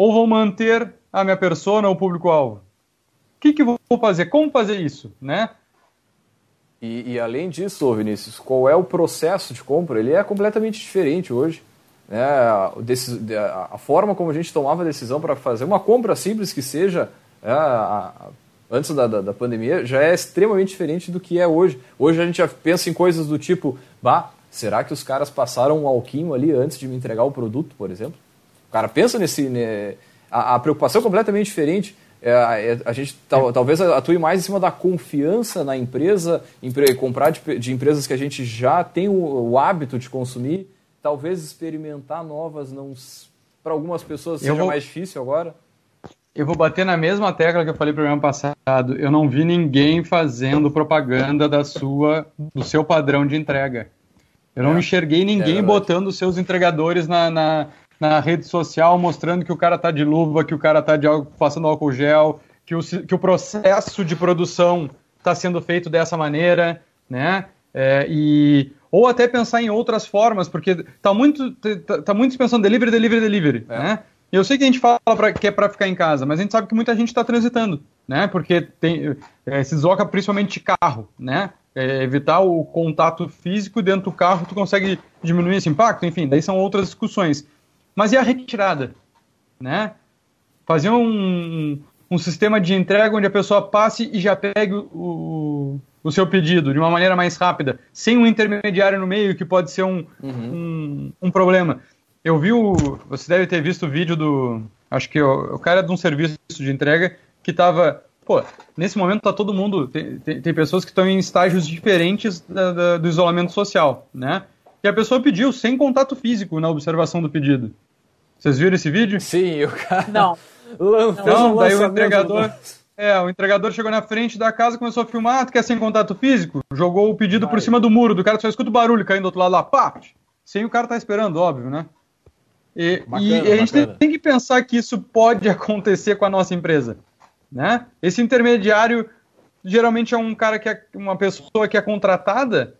Ou vou manter a minha persona ou público-alvo. O que, que vou fazer? Como fazer isso, né? E, e, além disso, Vinícius, qual é o processo de compra? Ele é completamente diferente hoje. Né? A, forma como a gente tomava a decisão para fazer uma compra simples que seja é, antes da, da, da, pandemia já é extremamente diferente do que é hoje. Hoje a gente já pensa em coisas do tipo, bah, será que os caras passaram um alquinho ali antes de me entregar o produto, por exemplo? O cara pensa nesse. Né, a, a preocupação é completamente diferente. É, é, a gente tal, talvez atue mais em cima da confiança na empresa, empre, comprar de, de, empresas que a gente já tem o, o, hábito de consumir, talvez experimentar novas não para algumas pessoas seja vou, mais difícil agora. Eu vou bater na mesma tecla que eu falei no programa passado. Eu não vi ninguém fazendo propaganda da sua do seu padrão de entrega. Eu não é, enxerguei ninguém é botando seus entregadores na, na na rede social mostrando que o cara tá de luva, que o cara tá de, passando álcool gel, que o, que o processo de produção está sendo feito dessa maneira, né? É, e, ou até pensar em outras formas, porque tá muito, tá, tá muito pensando delivery, delivery, delivery, é. né? Eu sei que a gente fala pra, que é para ficar em casa, mas a gente sabe que muita gente está transitando, né? Porque tem, é, se desloca principalmente de carro, né? É, evitar o contato físico dentro do carro, tu consegue diminuir esse impacto, enfim, daí são outras discussões. Mas e a retirada? Né? Fazer um, um sistema de entrega onde a pessoa passe e já pegue o, o seu pedido de uma maneira mais rápida, sem um intermediário no meio que pode ser um, uhum. um, um, problema. Eu vi o. Você deve ter visto o vídeo do. Acho que o, o cara é de um serviço de entrega que estava. Pô, nesse momento está todo mundo. Tem, tem, tem, pessoas que estão em estágios diferentes da, da, do isolamento social, né? E a pessoa pediu sem contato físico na observação do pedido. Vocês viram esse vídeo? Sim, o cara. Não. Então, daí o entregador. É, o entregador chegou na frente da casa, começou a filmar, ah, tu quer sem contato físico? Jogou o pedido Vai. por cima do muro do cara, só escuta o barulho caindo do outro lado lá, pá! Sem o cara tá esperando, óbvio, né? E, bacana, e a gente tem, tem, que pensar que isso pode *laughs* acontecer com a nossa empresa, né? Esse intermediário geralmente é um cara que é uma pessoa que é contratada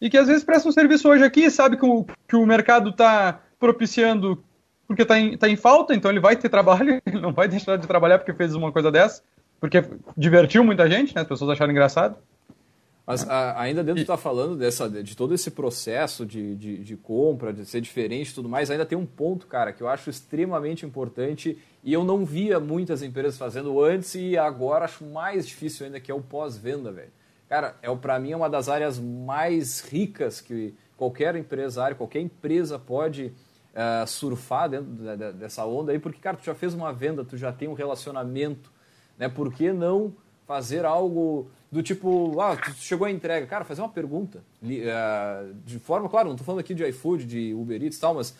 e que às vezes presta um serviço hoje aqui, sabe que o, que o mercado está propiciando porque está em, tá em falta, então ele vai ter trabalho, *laughs* ele não vai deixar de trabalhar porque fez uma coisa dessa, porque divertiu muita gente, né? As pessoas acharam engraçado. Mas a, ainda dentro de estar tá falando dessa, de todo esse processo de, de, de, compra, de ser diferente e tudo mais, ainda tem um ponto, cara, que eu acho extremamente importante e eu não via muitas empresas fazendo antes e agora acho mais difícil ainda, que é o pós-venda, velho. Cara, é, para mim é uma das áreas mais ricas que qualquer empresário, qualquer empresa pode uh, surfar dentro dessa onda aí, porque, cara, tu já fez uma venda, tu já tem um relacionamento, né? Por que não fazer algo do tipo, ah, tu chegou a entrega, cara, fazer uma pergunta, uh, de forma, claro, não estou falando aqui de iFood, de Uber Eats e tal, mas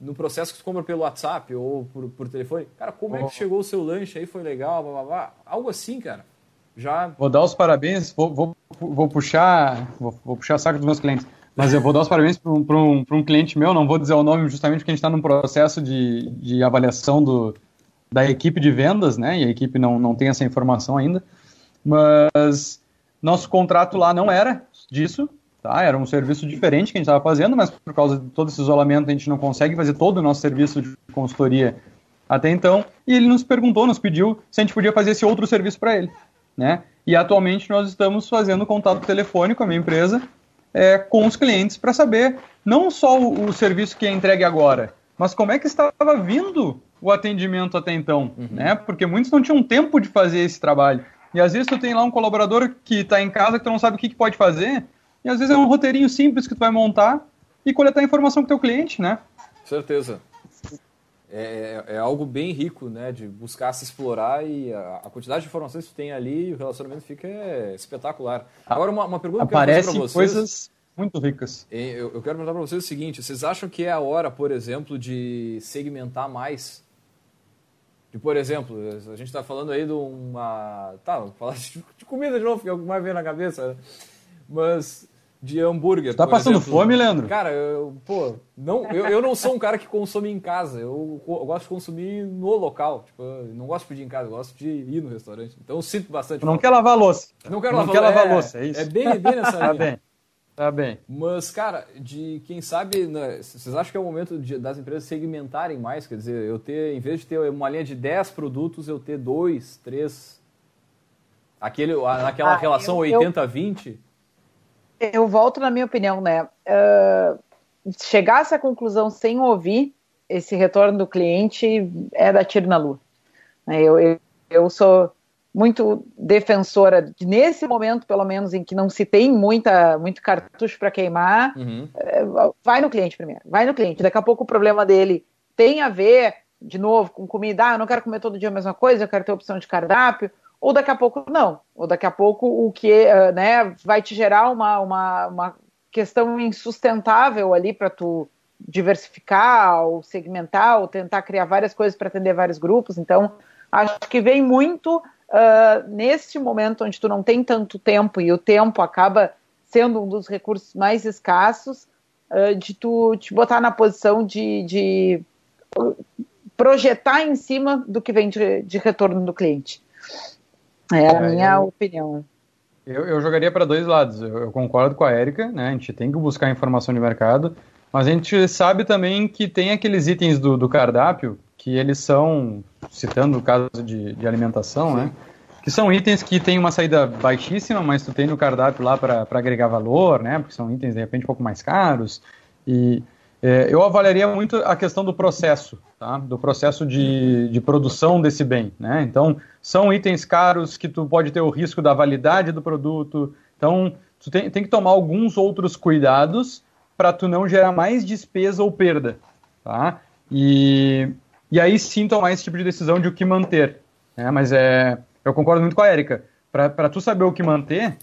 no processo que tu compra pelo WhatsApp ou por, por telefone, cara, como é que chegou o seu lanche aí, foi legal, blá, blá, blá. algo assim, cara. Já... Vou dar os parabéns, vou, vou, vou puxar vou, vou puxar saco dos meus clientes. Mas eu vou dar os parabéns para um, um, um, cliente meu, não vou dizer o nome justamente porque a gente está num processo de, de avaliação do, da equipe de vendas, né? E a equipe não, não tem essa informação ainda. Mas nosso contrato lá não era disso, tá? Era um serviço diferente que a gente estava fazendo, mas por causa de todo esse isolamento a gente não consegue fazer todo o nosso serviço de consultoria até então. E ele nos perguntou, nos pediu se a gente podia fazer esse outro serviço para ele, né? E atualmente nós estamos fazendo contato telefônico com a minha empresa é, com os clientes para saber não só o, o, serviço que é entregue agora, mas como é que estava vindo o atendimento até então, uhum. né? Porque muitos não tinham tempo de fazer esse trabalho. E às vezes tu tem lá um colaborador que está em casa que tu não sabe o que, que, pode fazer, e às vezes é um roteirinho simples que tu vai montar e coletar informação com o teu cliente, né? Certeza. É, é, é, algo bem rico, né? De buscar se explorar e a, a, quantidade de informações que tem ali, o relacionamento fica espetacular. Agora, uma, uma pergunta Aparece que eu quero fazer para vocês. coisas muito ricas. Eu, eu quero perguntar para vocês o seguinte: vocês acham que é a hora, por exemplo, de segmentar mais? De, por exemplo, a gente está falando aí de uma. Tá, falar de, comida de novo, que é que mais vem na cabeça. Mas de hambúrguer. Tá passando exemplo. fome, Leandro? Cara, eu, pô, não, eu, eu não sou um cara que consome em casa. Eu, eu gosto de consumir no local. Tipo, não gosto de pedir em casa, eu gosto de ir no restaurante. Então eu sinto bastante. Não quer lavar louça. Não quero não lavar, quer lavar é, louça, é isso. É bem, bem nessa *laughs* tá bem. Tá bem. Mas, cara, de quem sabe, né, vocês acham que é o momento de, das empresas segmentarem mais? Quer dizer, eu ter, em vez de ter uma linha de 10 produtos, eu ter dois, três. Aquele, naquela ah, relação 80-20? Eu volto na minha opinião, né? Uh, chegar a essa conclusão sem ouvir esse retorno do cliente é dar tiro na lua. Eu, eu, eu sou muito defensora de, nesse momento, pelo menos, em que não se tem muita, muito cartucho para queimar, uhum. É, vai no cliente primeiro, vai no cliente. Daqui a pouco o problema dele tem a ver, de novo, com comida. Ah, eu não quero comer todo dia a mesma coisa, eu quero ter opção de cardápio. Ou daqui a pouco não. Ou daqui a pouco o que uh, né, vai te gerar uma, uma, uma questão insustentável ali para tu diversificar, ou segmentar, ou tentar criar várias coisas para atender vários grupos. Então, acho que vem muito uh, neste momento onde tu não tem tanto tempo e o tempo acaba sendo um dos recursos mais escassos, uh, de tu te botar na posição de, de projetar em cima do que vem de, de retorno do cliente. É a minha eu, opinião. Eu, eu jogaria para dois lados. Eu, eu, concordo com a Érica, né? A gente tem que buscar informação de mercado, mas a gente sabe também que tem aqueles itens do, do cardápio que eles são, citando o caso de, de alimentação, né? Que são itens que têm uma saída baixíssima, mas tu tem no cardápio lá para agregar valor, né? Porque são itens de repente um pouco mais caros. E é, eu avaliaria muito a questão do processo, tá? do processo de, de produção desse bem. Né? Então, são itens caros que tu pode ter o risco da validade do produto. Então, tu tem, tem que tomar alguns outros cuidados para tu não gerar mais despesa ou perda. Tá? E, e aí sim tomar esse tipo de decisão de o que manter. Né? Mas é, eu concordo muito com a Erika. Para tu saber o que manter,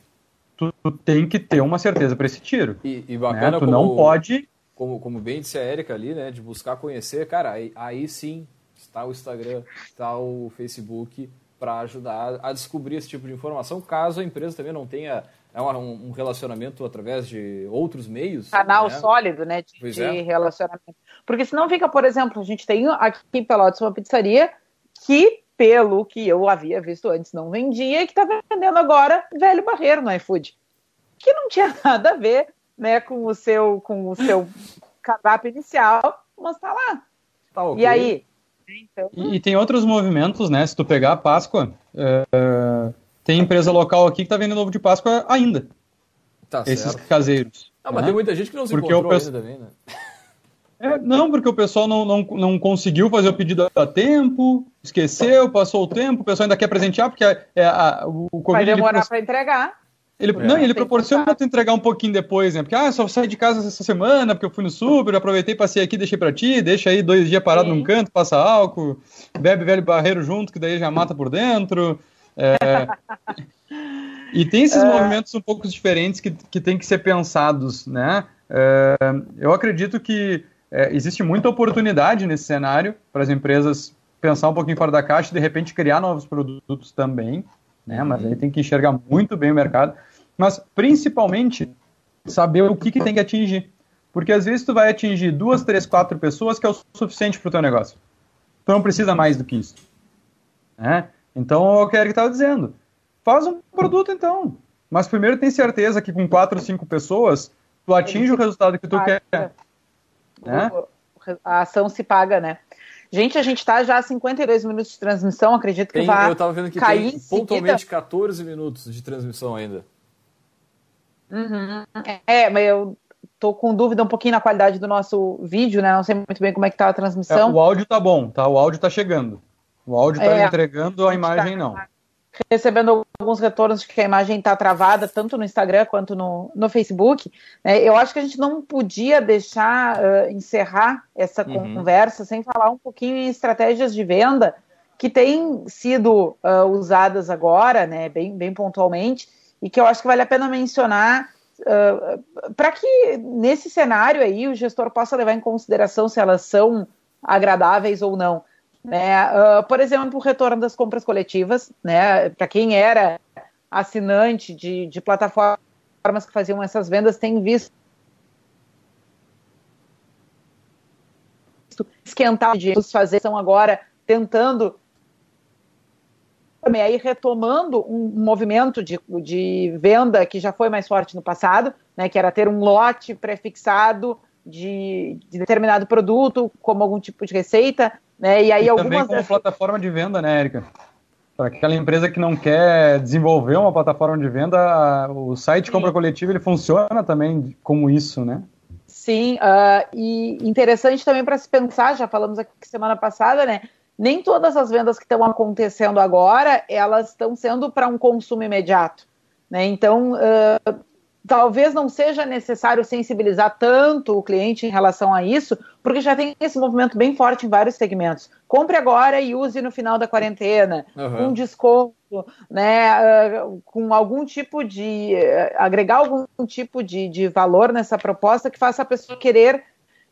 tu, tu, tem que ter uma certeza para esse tiro. E, e bacana né? Tu como... não pode como, como bem disse a Erika ali, né, de buscar conhecer, cara, aí, aí sim está o Instagram, está o Facebook para ajudar a descobrir esse tipo de informação, caso a empresa também não tenha é um relacionamento através de outros meios. Canal né? sólido, né, de, de é. relacionamento. Porque senão fica, por exemplo, a gente tem aqui em Pelotas uma pizzaria que, pelo que eu havia visto antes, não vendia e que está vendendo agora velho barreiro no iFood. Que não tinha *laughs* nada a ver né, com o seu, com o seu cardápio inicial, mas tá lá. Tá okay. E aí? Então... E, e, tem outros movimentos, né? Se tu pegar a Páscoa, é, tem empresa local aqui que tá vendendo ovo de Páscoa ainda. Tá Esses certo. caseiros. Ah, mas né? tem muita gente que não se porque encontrou ainda também, né? *laughs* É, não, porque o pessoal não, não, não conseguiu fazer o pedido a tempo, esqueceu, passou o tempo, o pessoal ainda quer presentear, porque é, é a, o, o Covid... Vai demorar para entregar. Ele, é. Não, ele proporciona tu entregar um pouquinho depois, né? Porque, ah, só saí de casa essa semana, porque eu fui no super, aproveitei, passei aqui, deixei pra ti, deixa aí dois dias parado Sim. num canto, passa álcool, bebe velho barreiro junto, que daí já mata por dentro. É... e tem esses *laughs* é... movimentos um pouco diferentes que, que tem que ser pensados, né? É... eu acredito que é, existe muita oportunidade nesse cenário para as empresas pensar um pouquinho fora da caixa e, de repente, criar novos produtos também, né? Mas aí tem que enxergar muito bem o mercado, mas principalmente saber o que, que tem que atingir. Porque às vezes tu vai atingir duas, três, quatro pessoas que é o suficiente para o teu negócio. Tu não precisa mais do que isso. Né? Então, é o que Eric estava dizendo. Faz um produto então. Mas primeiro tem certeza que com quatro, cinco pessoas, tu atinge o resultado que tu quer. Né? A ação se paga, né? Gente, a gente está já a 52 minutos de transmissão, acredito que tem, vai. Eu estava vendo que cair tem pontualmente 14 minutos de transmissão ainda. Uhum. É, mas eu tô com dúvida um pouquinho na qualidade do nosso vídeo, né? Não sei muito bem como é que tá a transmissão. É, o áudio tá bom, tá? O áudio tá chegando. O áudio tá é, entregando, a, a imagem tá... não recebendo alguns retornos de que a imagem está travada, tanto no Instagram quanto no, no Facebook. Né? Eu acho que a gente não podia deixar uh, encerrar essa uhum. conversa sem falar um pouquinho em estratégias de venda que têm sido uh, usadas agora, né, bem, bem pontualmente, e que eu acho que vale a pena mencionar uh, para que nesse cenário aí o gestor possa levar em consideração se elas são agradáveis ou não. Né? Uh, por exemplo, o retorno das compras coletivas, né? Para quem era assinante de, de plataformas que faziam essas vendas têm visto esquentar de fazer estão agora tentando e aí retomando um movimento de, de venda que já foi mais forte no passado, né, que era ter um lote prefixado de, de determinado produto como algum tipo de receita, né, e aí e algumas também como plataforma de venda, né, Erika? Para aquela empresa que não quer desenvolver uma plataforma de venda, o site Sim. compra coletiva ele funciona também como isso, né? Sim, uh, e interessante também para se pensar, já falamos aqui semana passada, né? Nem todas as vendas que estão acontecendo agora, elas estão sendo para um consumo imediato. Né? Então, uh, talvez não seja necessário sensibilizar tanto o cliente em relação a isso, porque já tem esse movimento bem forte em vários segmentos. Compre agora e use no final da quarentena, uhum. um desconto, né, uh, com algum tipo de. Uh, agregar algum tipo de, de valor nessa proposta que faça a pessoa querer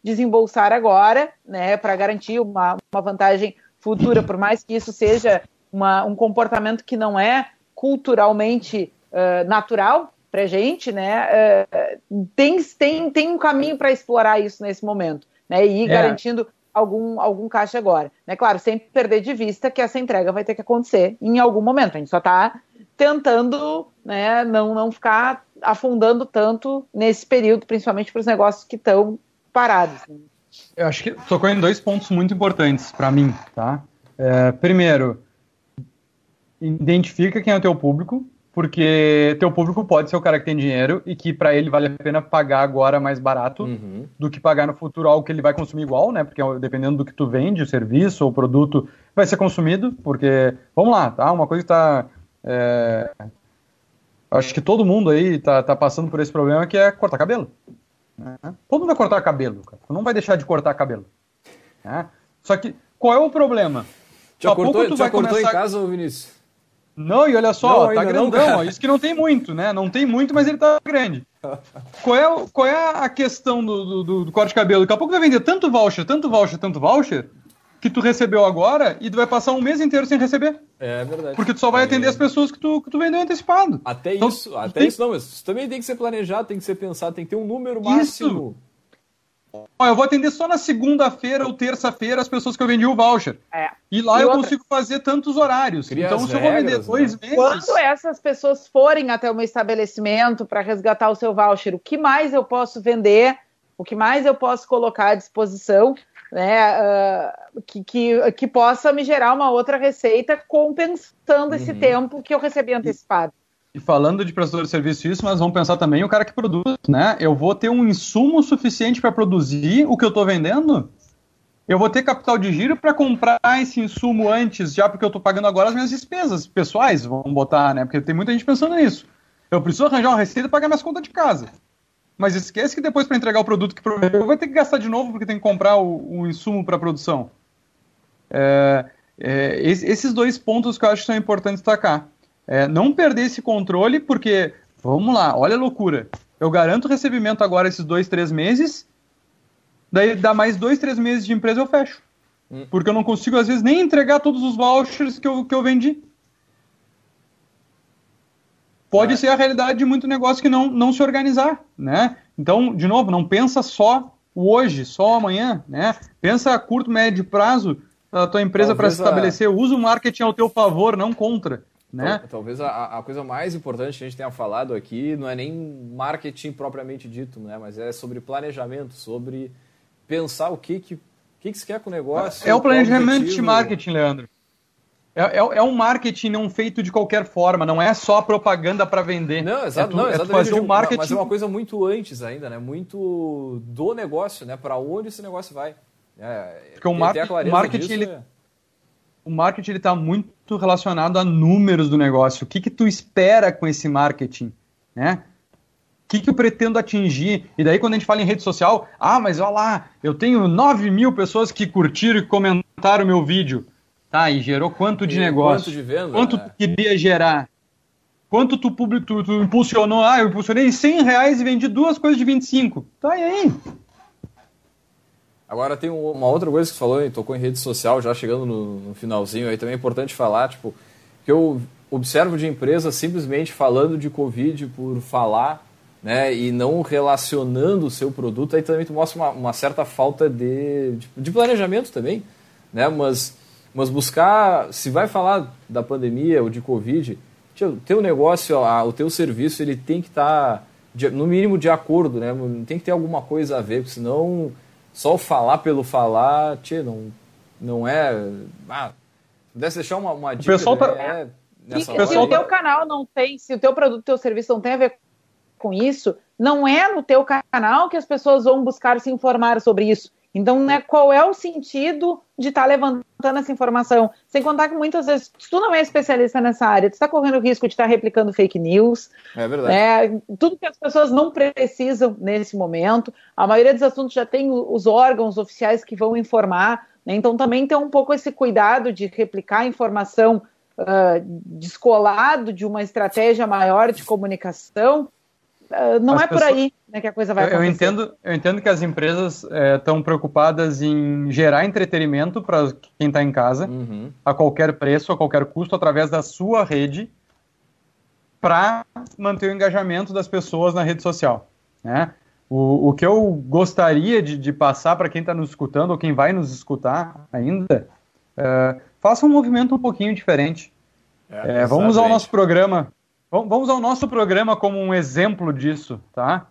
desembolsar agora, né, para garantir uma, uma vantagem futura, por mais que isso seja uma, um comportamento que não é culturalmente uh, natural, para gente, né, uh, tem, tem, tem um caminho para explorar isso nesse momento, né, e ir é. garantindo algum, algum caixa agora. Né, claro, sem perder de vista que essa entrega vai ter que acontecer em algum momento. A gente só está tentando né, não, não ficar afundando tanto nesse período, principalmente para os negócios que estão parados. Né. Eu acho que tocou em dois pontos muito importantes para mim, tá? É, primeiro, identifica quem é o teu público, porque teu público pode ser o cara que tem dinheiro e que para ele vale a pena pagar agora mais barato uhum. do que pagar no futuro algo que ele vai consumir igual, né? Porque dependendo do que tu vende, o serviço ou o produto vai ser consumido, porque vamos lá, tá? Uma coisa que tá é... acho que todo mundo aí tá, tá passando por esse problema que é cortar cabelo. Né? Todo mundo vai cortar cabelo, cara. Tu não vai deixar de cortar cabelo. Né? Só que qual é o problema? Já cortou, tu já cortou começar... em casa, Vinícius? Não, e olha só, não, tá grandão, não, isso que não tem muito, né? Não tem muito, mas ele tá grande. qual, é, qual é a questão do, do, do, corte de cabelo? Daqui a pouco vai vender tanto voucher, tanto voucher, tanto voucher, que tu recebeu agora e tu vai passar um mês inteiro sem receber. É verdade. Porque tu só vai é. atender as pessoas que tu, que tu vendeu antecipado. Até então, isso, até tem... isso não, mas isso também tem que ser planejado, tem que ser pensado, tem que ter um número máximo. Isso. Ó, eu vou atender só na segunda-feira ou terça-feira as pessoas que eu vendi o voucher. É. E lá e eu outra... consigo fazer tantos horários. Cria então, se eu vou vender dois né? meses. Quando essas pessoas forem até o meu estabelecimento para resgatar o seu voucher, o que mais eu posso vender? O que mais eu posso colocar à disposição? Né, uh, que, que, que possa me gerar uma outra receita compensando uhum. esse tempo que eu recebi antecipado. E falando de prestador de serviço isso, mas vamos pensar também o cara que produz, né? Eu vou ter um insumo suficiente para produzir o que eu estou vendendo? Eu vou ter capital de giro para comprar esse insumo antes, já porque eu estou pagando agora as minhas despesas pessoais, vamos botar, né? Porque tem muita gente pensando nisso. Eu preciso arranjar uma receita para pagar minhas contas de casa. Mas esquece que depois para entregar o produto que prometeu, vai ter que gastar de novo porque tem que comprar o, o insumo para produção. É, é, esses dois pontos que eu acho que são importantes destacar. É, não perder esse controle, porque, vamos lá, olha a loucura. Eu garanto o recebimento agora esses dois, três meses, daí dá mais dois, três meses de empresa eu fecho. Hum. Porque eu não consigo, às vezes, nem entregar todos os vouchers que eu, que eu vendi. Pode é. ser a realidade de muito negócio que não, não se organizar, né? Então, de novo, não pensa só o hoje, só amanhã, né? Pensa a curto, médio prazo a tua empresa para se estabelecer. A... Usa o marketing ao teu favor, não contra. Né? Talvez a, a, coisa mais importante que a gente tenha falado aqui não é nem marketing propriamente dito, né? mas é sobre planejamento, sobre pensar o que, que, que, que se quer com o negócio. É o planejamento de marketing, Leandro. É, é, é, um marketing não feito de qualquer forma, não é só propaganda para vender. Não, exato, é tu, não, é fazer um marketing. Mas é uma coisa muito antes ainda, né? Muito do negócio, né? Para onde esse negócio vai. É, Porque o, mar o marketing disso, ele, é o marketing está muito relacionado a números do negócio. O que, que tu espera com esse marketing? Né? O que, que eu pretendo atingir? E daí, quando a gente fala em rede social, ah, mas olha lá, eu tenho 9 mil pessoas que curtiram e comentaram o meu vídeo. Tá, e gerou quanto de e negócio? Quanto de venda? Quanto né? tu queria gerar? Quanto tu, tu, tu impulsionou? Ah, eu impulsionei 100 reais e vendi duas coisas de 25. Tá, e aí? Agora tem uma outra coisa que você falou, tocou em rede social, já chegando no, no, finalzinho, aí também é importante falar, tipo, que eu observo de empresas simplesmente falando de Covid por falar, né, e não relacionando o seu produto, aí também tu mostra uma, uma certa falta de, de, de, planejamento também, né, mas, mas buscar, se vai falar da pandemia ou de Covid, o teu negócio, o teu serviço, ele tem que estar, tá, no mínimo, de acordo, né, tem que ter alguma coisa a ver, porque senão só falar pelo falar, tchê, não, não é... Ah, pudesse deixar uma, uma dica... O pessoal tá... É, se, se o teu canal não tem, se o teu produto, teu serviço não tem a ver com isso, não é no teu canal que as pessoas vão buscar se informar sobre isso. Então, né, qual é o sentido de estar tá levantando essa informação? Sem contar que muitas vezes, se tu não é especialista nessa área, tu está correndo o risco de estar tá replicando fake news. É verdade. Né, tudo que as pessoas não precisam nesse momento. A maioria dos assuntos já tem os órgãos oficiais que vão informar. Né, então, também tem um pouco esse cuidado de replicar informação uh, descolado de uma estratégia maior de comunicação não as é por aí né, que a coisa vai acontecer. Eu entendo, eu entendo que as empresas estão é, preocupadas em gerar entretenimento para quem está em casa, uhum. a qualquer preço, a qualquer custo, através da sua rede, para manter o engajamento das pessoas na rede social. Né? O, o que eu gostaria de, de passar para quem está nos escutando ou quem vai nos escutar ainda, é, faça um movimento um pouquinho diferente. É, é, vamos ao nosso programa Vamos ao nosso programa como um exemplo disso, tá?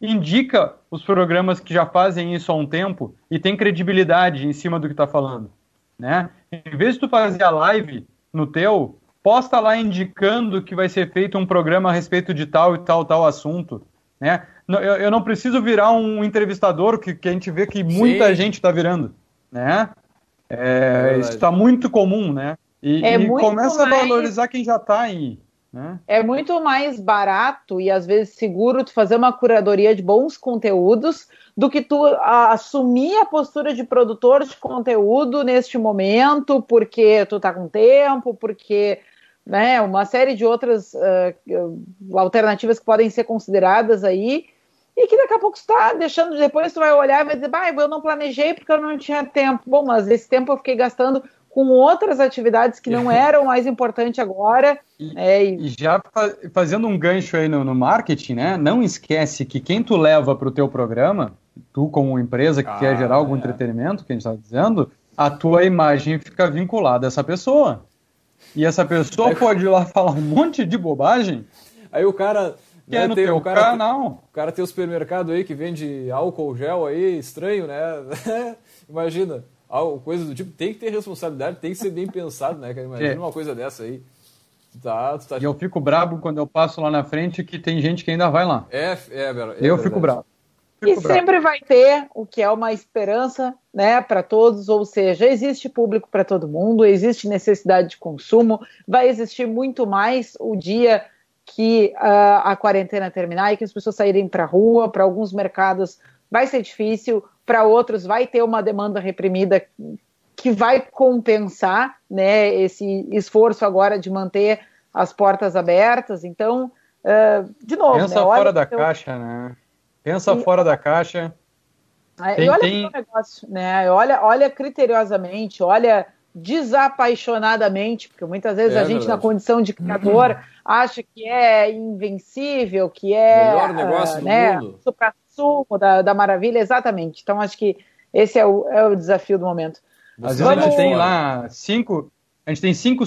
Indica os programas que já fazem isso há um tempo e tem credibilidade em cima do que está falando, né? Em vez de tu fazer a live no teu, posta lá indicando que vai ser feito um programa a respeito de tal e tal tal assunto, né? Eu, eu não preciso virar um entrevistador que, que a gente vê que muita Sim. gente está virando, né? É, é isso está muito comum, né? E, é e começa mais... a valorizar quem já está aí. Né? É muito mais barato e às vezes seguro tu fazer uma curadoria de bons conteúdos do que tu a, assumir a postura de produtor de conteúdo neste momento, porque tu tá com tempo, porque né, uma série de outras uh, alternativas que podem ser consideradas aí, e que daqui a pouco está deixando, depois tu vai olhar e vai dizer, bah, eu não planejei porque eu não tinha tempo. Bom, mas esse tempo eu fiquei gastando com outras atividades que não *laughs* eram mais importantes agora. E, é, e... já fazendo um gancho aí no, no, marketing, né? Não esquece que quem tu leva para o teu programa, tu como empresa que ah, quer gerar algum é. entretenimento, que a gente está dizendo, a tua imagem fica vinculada a essa pessoa. E essa pessoa pode ir lá falar um monte de bobagem. Aí o cara que é no tem, teu o cara, canal. O cara tem o supermercado aí que vende álcool gel aí, estranho, né? *laughs* Imagina algo, coisa do tipo, tem que ter responsabilidade, tem que ser bem pensado, né? Imagina é. uma coisa dessa aí. Tá, tá... E eu fico brabo quando eu passo lá na frente que tem gente que ainda vai lá. É, é, é Eu verdade. fico bravo. Fico e bravo. sempre vai ter o que é uma esperança, né, para todos, ou seja, existe público para todo mundo, existe necessidade de consumo, vai existir muito mais o dia que uh, a quarentena terminar e que as pessoas saírem para a rua, para alguns mercados vai ser difícil, para outros vai ter uma demanda reprimida que vai compensar né, esse esforço agora de manter as portas abertas. Então, uh, de novo, pensa né, fora da então... caixa, né? Pensa e... fora da caixa. É, tem, e olha tem... o negócio, né? Olha, olha criteriosamente, olha desapaixonadamente, porque muitas vezes é, a gente, verdade. na condição de criador, uhum. *clears throat* acha que é invencível, que é. Melhor negócio uh, do né, mundo sumo da, da maravilha, exatamente. Então acho que esse é o, é o desafio do momento. Às vezes a gente tem lá cinco, a gente tem cinco